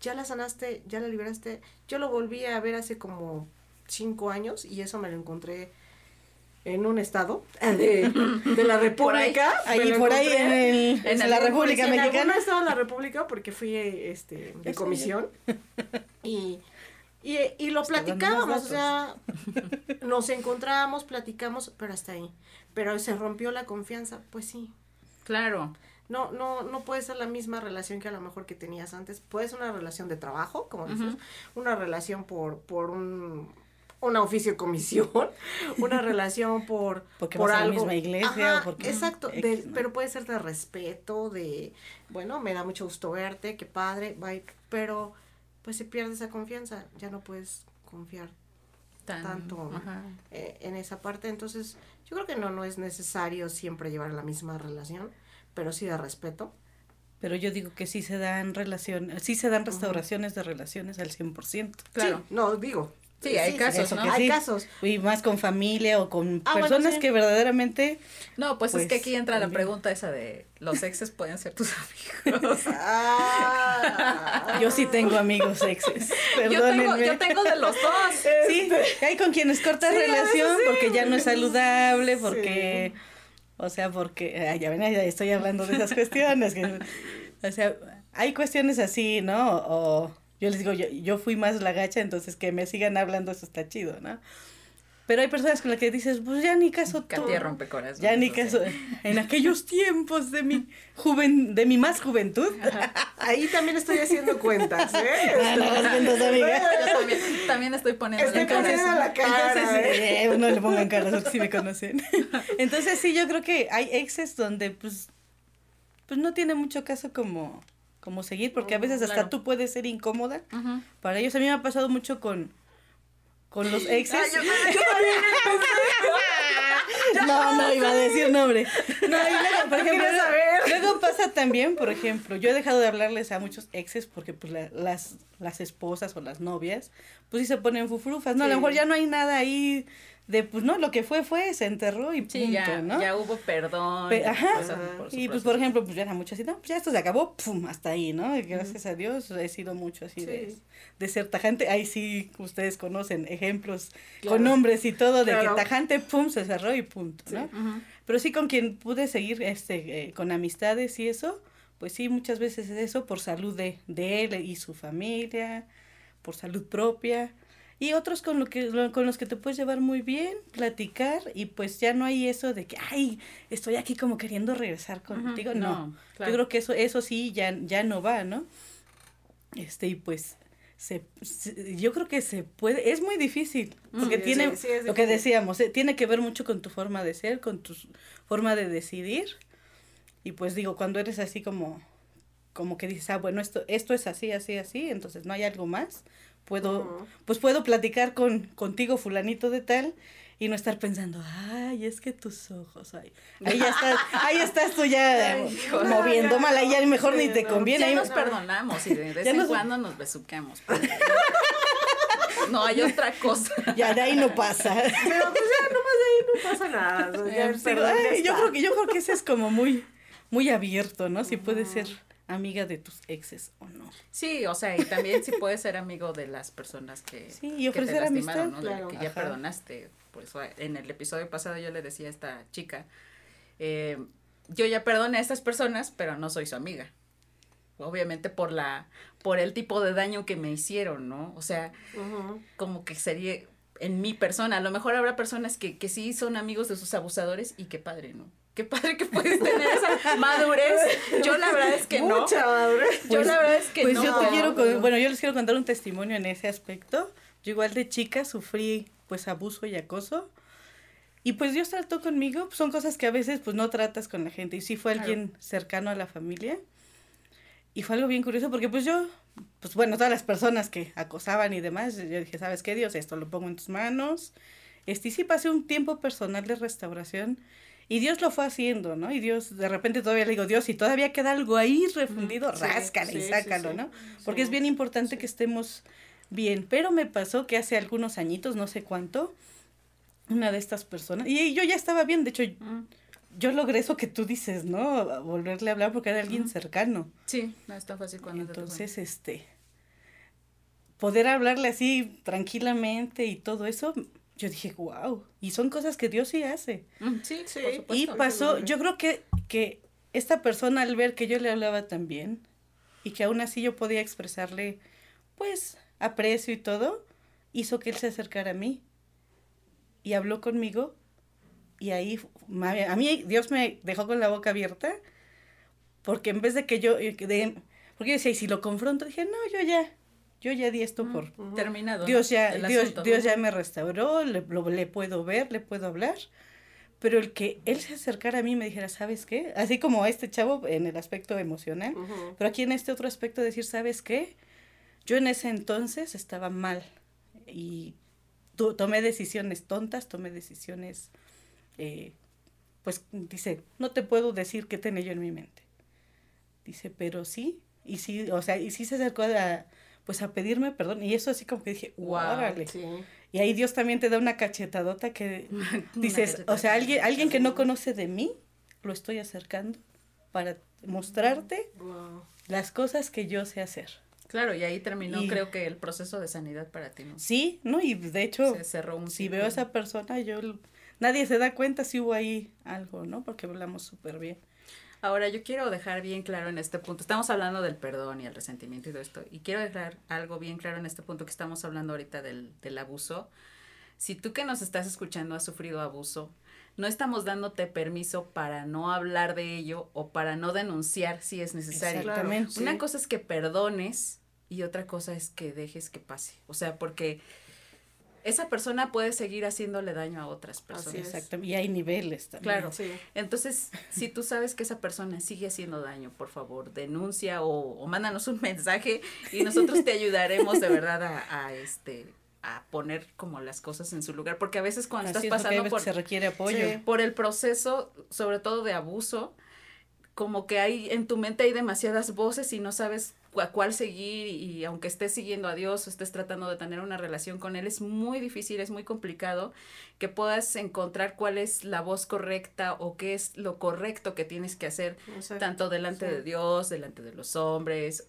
[SPEAKER 3] Ya la sanaste, ya la liberaste. Yo lo volví a ver hace como cinco años y eso me lo encontré en un estado de, de la República.
[SPEAKER 4] Ahí por ahí en, el- en la República
[SPEAKER 3] en
[SPEAKER 4] Mexicana.
[SPEAKER 3] algún estado de la República porque fui este, de comisión y Y, y lo
[SPEAKER 4] más
[SPEAKER 3] platicábamos, o sea, nos encontrábamos, platicamos, pero hasta ahí. Pero se rompió la confianza, pues sí.
[SPEAKER 2] Claro.
[SPEAKER 3] No, no, no puede ser la misma relación que a lo mejor que tenías antes. Puede ser una relación de trabajo, como dices, una relación por, por un, una oficio comisión, una relación por,
[SPEAKER 4] Porque
[SPEAKER 3] por
[SPEAKER 4] vas a la
[SPEAKER 3] algo.
[SPEAKER 4] misma iglesia o porque-
[SPEAKER 3] Exacto,
[SPEAKER 4] X,
[SPEAKER 3] de-
[SPEAKER 4] ¿no?
[SPEAKER 3] pero puede ser de respeto, de, bueno, me da mucho gusto verte, qué padre, bye, pero pues se pierde esa confianza, ya no puedes confiar
[SPEAKER 2] Tan-
[SPEAKER 3] tanto eh, en esa parte. Entonces, yo creo que no, no es necesario siempre llevar la misma relación, pero sí de respeto.
[SPEAKER 4] Pero yo digo que sí se dan relación, sí se dan restauraciones de relaciones al 100%.
[SPEAKER 2] Claro.
[SPEAKER 3] Sí, no, digo.
[SPEAKER 2] Sí, hay casos,
[SPEAKER 4] Eso
[SPEAKER 2] ¿no?
[SPEAKER 3] Hay
[SPEAKER 4] sí.
[SPEAKER 3] casos.
[SPEAKER 4] Y más con familia o con
[SPEAKER 3] Ah, bueno,
[SPEAKER 4] personas
[SPEAKER 3] sí.
[SPEAKER 4] que verdaderamente
[SPEAKER 2] No, pues, es que
[SPEAKER 4] Pues,
[SPEAKER 2] aquí entra la
[SPEAKER 4] también.
[SPEAKER 2] pregunta esa de los exes pueden ser tus amigos.
[SPEAKER 3] Ah,
[SPEAKER 4] yo sí tengo amigos exes.
[SPEAKER 2] yo, tengo,
[SPEAKER 4] Perdónenme.
[SPEAKER 2] yo tengo de los dos.
[SPEAKER 4] Sí, hay con quienes cortas
[SPEAKER 3] Sí,
[SPEAKER 4] relación
[SPEAKER 3] sí.
[SPEAKER 4] porque ya no es saludable, porque, o sea, porque, ay, ya ven, ya estoy hablando de esas cuestiones. que- o sea, hay cuestiones así, ¿no? O yo les digo, yo, yo fui más la gacha, entonces que me sigan hablando, eso está chido, ¿no? Pero hay personas con las que dices, pues ya ni caso tú.
[SPEAKER 2] Katia rompecorazones.
[SPEAKER 4] Ya ni
[SPEAKER 2] sea.
[SPEAKER 4] caso. En aquellos tiempos de mi juven, de mi más juventud.
[SPEAKER 3] Ahí también estoy haciendo cuentas, ¿eh?
[SPEAKER 4] Ah, no, las cuentas, amiga.
[SPEAKER 2] Yo también, también estoy poniendo
[SPEAKER 3] Estoy
[SPEAKER 2] la cara.
[SPEAKER 3] poniendo la cara.
[SPEAKER 4] Entonces,
[SPEAKER 3] ¿eh?
[SPEAKER 4] eh, no le pongan caras porque sí me conocen. Entonces, sí, yo creo que hay exes donde, pues, pues no tiene mucho caso como, como seguir, porque a veces hasta tú puedes ser incómoda para ellos. A mí me ha pasado mucho con, con los exes.
[SPEAKER 2] Ay, yo, yo
[SPEAKER 4] No, no iba a decir nombre. No, y luego, por ejemplo, luego pasa también, por ejemplo, yo he dejado de hablarles a muchos exes porque pues la- las, las esposas o las novias, pues sí se ponen fufurufas, ¿no? A lo mejor ya no hay nada ahí de, pues no, lo que fue fue, se enterró y punto,
[SPEAKER 2] Sí, ya,
[SPEAKER 4] ¿no?
[SPEAKER 2] ya hubo perdón.
[SPEAKER 4] Pe-
[SPEAKER 2] y
[SPEAKER 4] ajá.
[SPEAKER 2] pasaron por su
[SPEAKER 4] Y pues,
[SPEAKER 2] proceso.
[SPEAKER 4] por ejemplo, pues ya era mucho así, no, pues ya esto se acabó, pum, hasta ahí, ¿no? Y gracias a Dios he sido mucho así de,
[SPEAKER 3] Sí.
[SPEAKER 4] de ser tajante. Ahí sí, ustedes conocen ejemplos con nombres y todo, de
[SPEAKER 3] Claro.
[SPEAKER 4] que tajante, pum, se cerró y punto, ¿no? Pero sí con quien pude seguir este eh, con amistades y eso, pues sí, muchas veces es eso por salud de, de él y su familia, por salud propia. Y otros con, lo que, con los que te puedes llevar muy bien, platicar, y pues ya no hay eso de que, ay, estoy aquí como queriendo regresar contigo. No,
[SPEAKER 2] no, claro.
[SPEAKER 4] yo creo que eso, eso sí ya, ya no va, ¿no? Este, y pues se, se- yo creo que se puede, es muy difícil, porque
[SPEAKER 3] Sí,
[SPEAKER 4] tiene,
[SPEAKER 3] sí, sí, es
[SPEAKER 4] lo que decíamos, eh, tiene que ver mucho con tu forma de ser, con tu forma de decidir, y pues digo, cuando eres así como, como que dices, ah, bueno, esto, esto es así, así, así, entonces no hay algo más, puedo, pues puedo platicar con, contigo fulanito de tal, y no estar pensando, ay, es que tus ojos, ay, ahí ya estás, ahí estás tú ya
[SPEAKER 3] Ay, hijo,
[SPEAKER 4] moviendo
[SPEAKER 3] ya,
[SPEAKER 4] mal, ahí ya mejor ni te
[SPEAKER 3] no.
[SPEAKER 4] conviene.
[SPEAKER 2] Ya
[SPEAKER 4] ahí-
[SPEAKER 2] nos perdonamos y de vez en
[SPEAKER 4] nos-
[SPEAKER 2] cuando nos besuquemos. No hay otra cosa.
[SPEAKER 4] Ya de ahí no pasa.
[SPEAKER 3] Pero pues ya nomás de ahí no pasa nada. o sea, ya
[SPEAKER 4] Pero, ay, yo creo que yo creo que ese es como muy muy abierto, ¿no? Si puedes ser amiga de tus exes o no.
[SPEAKER 2] Sí, o sea, y también si puedes ser amigo de las personas que,
[SPEAKER 4] Sí, y
[SPEAKER 2] que te
[SPEAKER 4] ofrecer
[SPEAKER 2] lastimaron,
[SPEAKER 4] amistad,
[SPEAKER 2] ¿no?
[SPEAKER 3] Claro.
[SPEAKER 2] que ya
[SPEAKER 4] Ajá.
[SPEAKER 2] perdonaste. Pues en el episodio pasado yo le decía a esta chica, eh, yo ya perdoné a estas personas, pero no soy su amiga. Obviamente por la, por el tipo de daño que me hicieron, ¿no? O sea, como que sería en mi persona. A lo mejor habrá personas que, que sí son amigos de sus abusadores y qué padre, ¿no? Qué padre que puedes tener esa madurez. Yo la verdad es que no.
[SPEAKER 3] Mucha madurez.
[SPEAKER 2] Yo la verdad es que
[SPEAKER 4] pues
[SPEAKER 2] no.
[SPEAKER 4] yo te quiero, con- bueno, yo les quiero contar un testimonio en ese aspecto. Yo igual de chica sufrí pues abuso y acoso. Y pues Dios trató conmigo, pues, son cosas que a veces pues no tratas con la gente. Y sí fue
[SPEAKER 2] Claro.
[SPEAKER 4] alguien cercano a la familia. Y fue algo bien curioso porque pues yo, pues bueno, todas las personas que acosaban y demás, yo dije, ¿sabes qué, Dios? Esto lo pongo en tus manos. Este, y sí pasé un tiempo personal de restauración y Dios lo fue haciendo, ¿no? Y Dios, de repente todavía le digo, Dios, si todavía queda algo ahí refundido,
[SPEAKER 3] Sí,
[SPEAKER 4] ráscale y
[SPEAKER 3] sí,
[SPEAKER 4] sácalo,
[SPEAKER 3] sí.
[SPEAKER 4] ¿no? Porque es bien importante que estemos bien. Pero me pasó que hace algunos añitos, no sé cuánto, una de estas personas, y yo ya estaba bien, de hecho,
[SPEAKER 2] Mm,
[SPEAKER 4] yo logré eso que tú dices, ¿no? Volverle a hablar porque era alguien cercano.
[SPEAKER 2] Sí, no es tan fácil cuando te
[SPEAKER 4] Entonces, este, poder hablarle así tranquilamente y todo eso, yo dije, wow. Y son cosas que Dios sí hace.
[SPEAKER 2] Mm, Sí,
[SPEAKER 3] Sí.
[SPEAKER 2] por
[SPEAKER 4] Y pasó, yo creo que, que esta persona al ver que yo le hablaba tan bien y que aún así yo podía expresarle, pues, aprecio y todo, hizo que él se acercara a mí y habló conmigo y ahí a mí Dios me dejó con la boca abierta porque en vez de que yo eh, de, porque yo decía y si lo confronto dije no yo ya yo ya di esto por
[SPEAKER 2] terminado
[SPEAKER 4] Dios ya Dios, Dios ya me restauró le, le puedo ver le puedo hablar pero el que él se acercara a mí y me dijera, ¿sabes qué? Así como este chavo en el aspecto emocional, pero aquí en este otro aspecto decir, ¿sabes qué? Yo en ese entonces estaba mal y tomé decisiones tontas, tomé decisiones, eh, pues dice, no te puedo decir qué tenía yo en mi mente. Dice, pero sí, y sí, o sea, y sí se acercó a, pues a pedirme perdón, y eso así como que dije, wow, órale. Y ahí Dios también te da una cachetadota que dices, o sea, alguien, alguien que no conoce de mí, lo estoy acercando para mostrarte las cosas que yo sé hacer.
[SPEAKER 2] Claro, y ahí terminó creo que el proceso de sanidad para ti, ¿no?
[SPEAKER 4] Sí, ¿no? Y de hecho, si veo a esa persona, yo, nadie se da cuenta si hubo ahí algo, ¿no? Porque hablamos súper bien.
[SPEAKER 2] Ahora, yo quiero dejar bien claro en este punto, estamos hablando del perdón y el resentimiento y todo esto, y quiero dejar algo bien claro en este punto que estamos hablando ahorita del, del abuso. Si tú que nos estás escuchando has sufrido abuso, no estamos dándote permiso para no hablar de ello o para no denunciar si es necesario. Exactamente. Una cosa es que perdones y otra cosa es que dejes que pase. O sea, porque esa persona puede seguir haciéndole daño a otras personas.
[SPEAKER 4] Exacto, y hay niveles también.
[SPEAKER 2] Claro, sí. entonces, si tú sabes que esa persona sigue haciendo daño, por favor, denuncia o, o mándanos un mensaje y nosotros te ayudaremos de verdad a, a, este a poner como las cosas en su lugar, porque a veces cuando estás pasando por
[SPEAKER 4] se requiere apoyo.
[SPEAKER 2] por el proceso, sobre todo de abuso, como que hay en tu mente hay demasiadas voces y no sabes a cuál seguir y aunque estés siguiendo a Dios o estés tratando de tener una relación con Él, es muy difícil, es muy complicado que puedas encontrar cuál es la voz correcta o qué es lo correcto que tienes que hacer, tanto delante de Dios, delante de los hombres,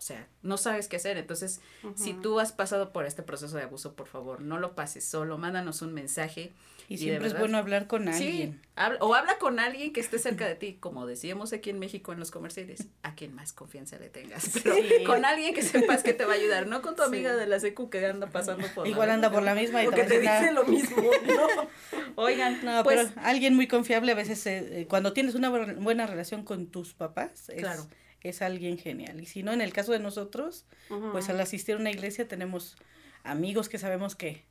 [SPEAKER 2] o sea, no sabes qué hacer. Entonces, si tú has pasado por este proceso de abuso, por favor, no lo pases solo, mándanos un mensaje.
[SPEAKER 4] Y, siempre es bueno hablar con alguien.
[SPEAKER 2] Sí, o habla con alguien que esté cerca de ti, como decíamos aquí en México en los comerciales, a quien más confianza le tengas. Pero con alguien que sepas que te va a ayudar, no con tu amiga de la secu que anda pasando por
[SPEAKER 4] Igual anda por la misma
[SPEAKER 3] y o que te dice lo mismo, ¿no?
[SPEAKER 2] Oigan,
[SPEAKER 4] no, pues, pero alguien muy confiable a veces, eh, cuando tienes una buena relación con tus papás, es, claro es alguien genial. Y si no, en el caso de nosotros, pues al asistir a una iglesia tenemos amigos que sabemos que,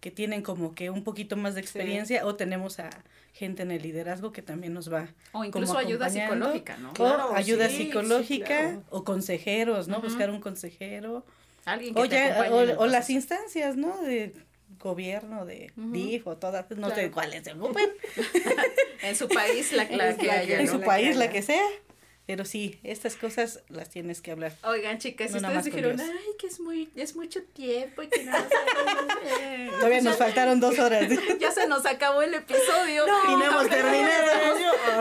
[SPEAKER 4] que tienen como que un poquito más de experiencia o tenemos a gente en el liderazgo que también nos va
[SPEAKER 2] o incluso ayuda psicológica no
[SPEAKER 4] o ayuda psicológica o consejeros no buscar un consejero.
[SPEAKER 2] Alguien que
[SPEAKER 4] o, ya, o, las instancias no de gobierno de DIF o todas no sé cuáles se ocupen.
[SPEAKER 2] En su país la, que haya
[SPEAKER 4] en su país la que sea pero sí, estas cosas las tienes que hablar.
[SPEAKER 2] Oigan, chicas, si ustedes dijeron, ay, que es muy, es mucho tiempo y que no
[SPEAKER 4] Todavía nos faltaron dos horas.
[SPEAKER 2] ya se nos acabó el episodio.
[SPEAKER 4] No, y no hemos terminado.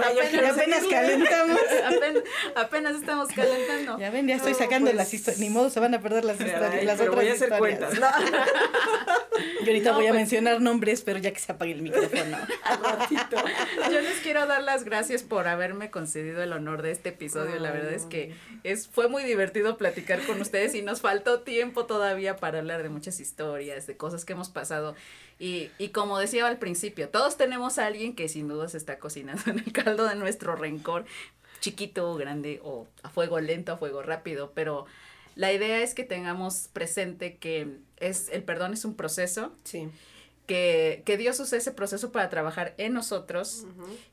[SPEAKER 4] Apenas, apenas calentamos.
[SPEAKER 2] Apenas, estamos calentando.
[SPEAKER 4] Ya ven, ya estoy sacando pues, las historias. Ni modo se van a perder las historias, las otras voy a hacer historias. Cuentas. Yo ahorita voy a pues. mencionar nombres, pero ya que se apague el micrófono.
[SPEAKER 2] Yo les quiero dar las gracias por haberme concedido el honor de este episodio. la verdad es que es, fue muy divertido platicar con ustedes y nos faltó tiempo todavía para hablar de muchas historias, de cosas que hemos pasado. Y, y como decía al principio, todos tenemos a alguien que sin duda se está cocinando en el caldo de nuestro rencor, chiquito o grande, o a fuego lento, a fuego rápido, pero la idea es que tengamos presente que es el perdón es un proceso.
[SPEAKER 3] Sí.
[SPEAKER 2] Que, que, Dios use ese proceso para trabajar en nosotros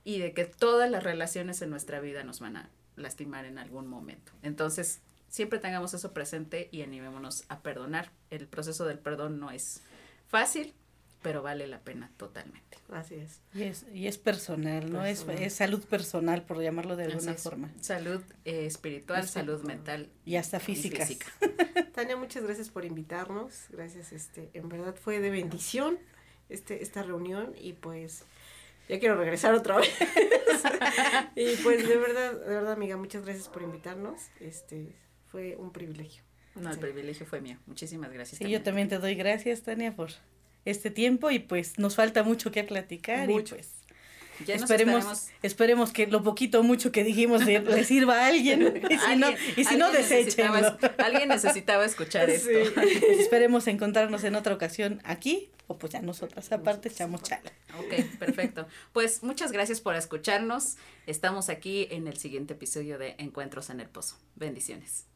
[SPEAKER 2] y de que todas las relaciones en nuestra vida nos van a lastimar en algún momento. Entonces, siempre tengamos eso presente y animémonos a perdonar. El proceso del perdón no es fácil, pero vale la pena totalmente.
[SPEAKER 3] Así es.
[SPEAKER 4] Y es, y es personal, ¿no? Es, es, salud personal, por llamarlo de alguna forma.
[SPEAKER 2] Salud eh, espiritual, salud mental.
[SPEAKER 4] Y hasta física.
[SPEAKER 3] Tania, muchas gracias por invitarnos. Gracias, este, en verdad fue de bendición este, esta reunión y pues ya quiero regresar otra vez. y pues de verdad, de verdad, amiga, muchas gracias por invitarnos. Este, fue un privilegio.
[SPEAKER 2] No, el privilegio fue mío. Muchísimas gracias.
[SPEAKER 4] Y yo también te doy gracias, Tania, por este tiempo y pues nos falta mucho que platicar y pues
[SPEAKER 2] Ya nos
[SPEAKER 4] esperemos,
[SPEAKER 2] estaremos-
[SPEAKER 4] esperemos que lo poquito o mucho que dijimos le, le sirva a alguien. Y si no,
[SPEAKER 2] Alguien-
[SPEAKER 4] y si no
[SPEAKER 2] alguien
[SPEAKER 4] deséchenlo.
[SPEAKER 2] necesitaba- Alguien necesitaba escuchar esto.
[SPEAKER 3] Sí.
[SPEAKER 4] Pues esperemos encontrarnos en otra ocasión aquí, o pues ya nosotras aparte echamos chala.
[SPEAKER 2] Ok, perfecto. Pues muchas gracias por escucharnos. Estamos aquí en el siguiente episodio de Encuentros en el Pozo. Bendiciones.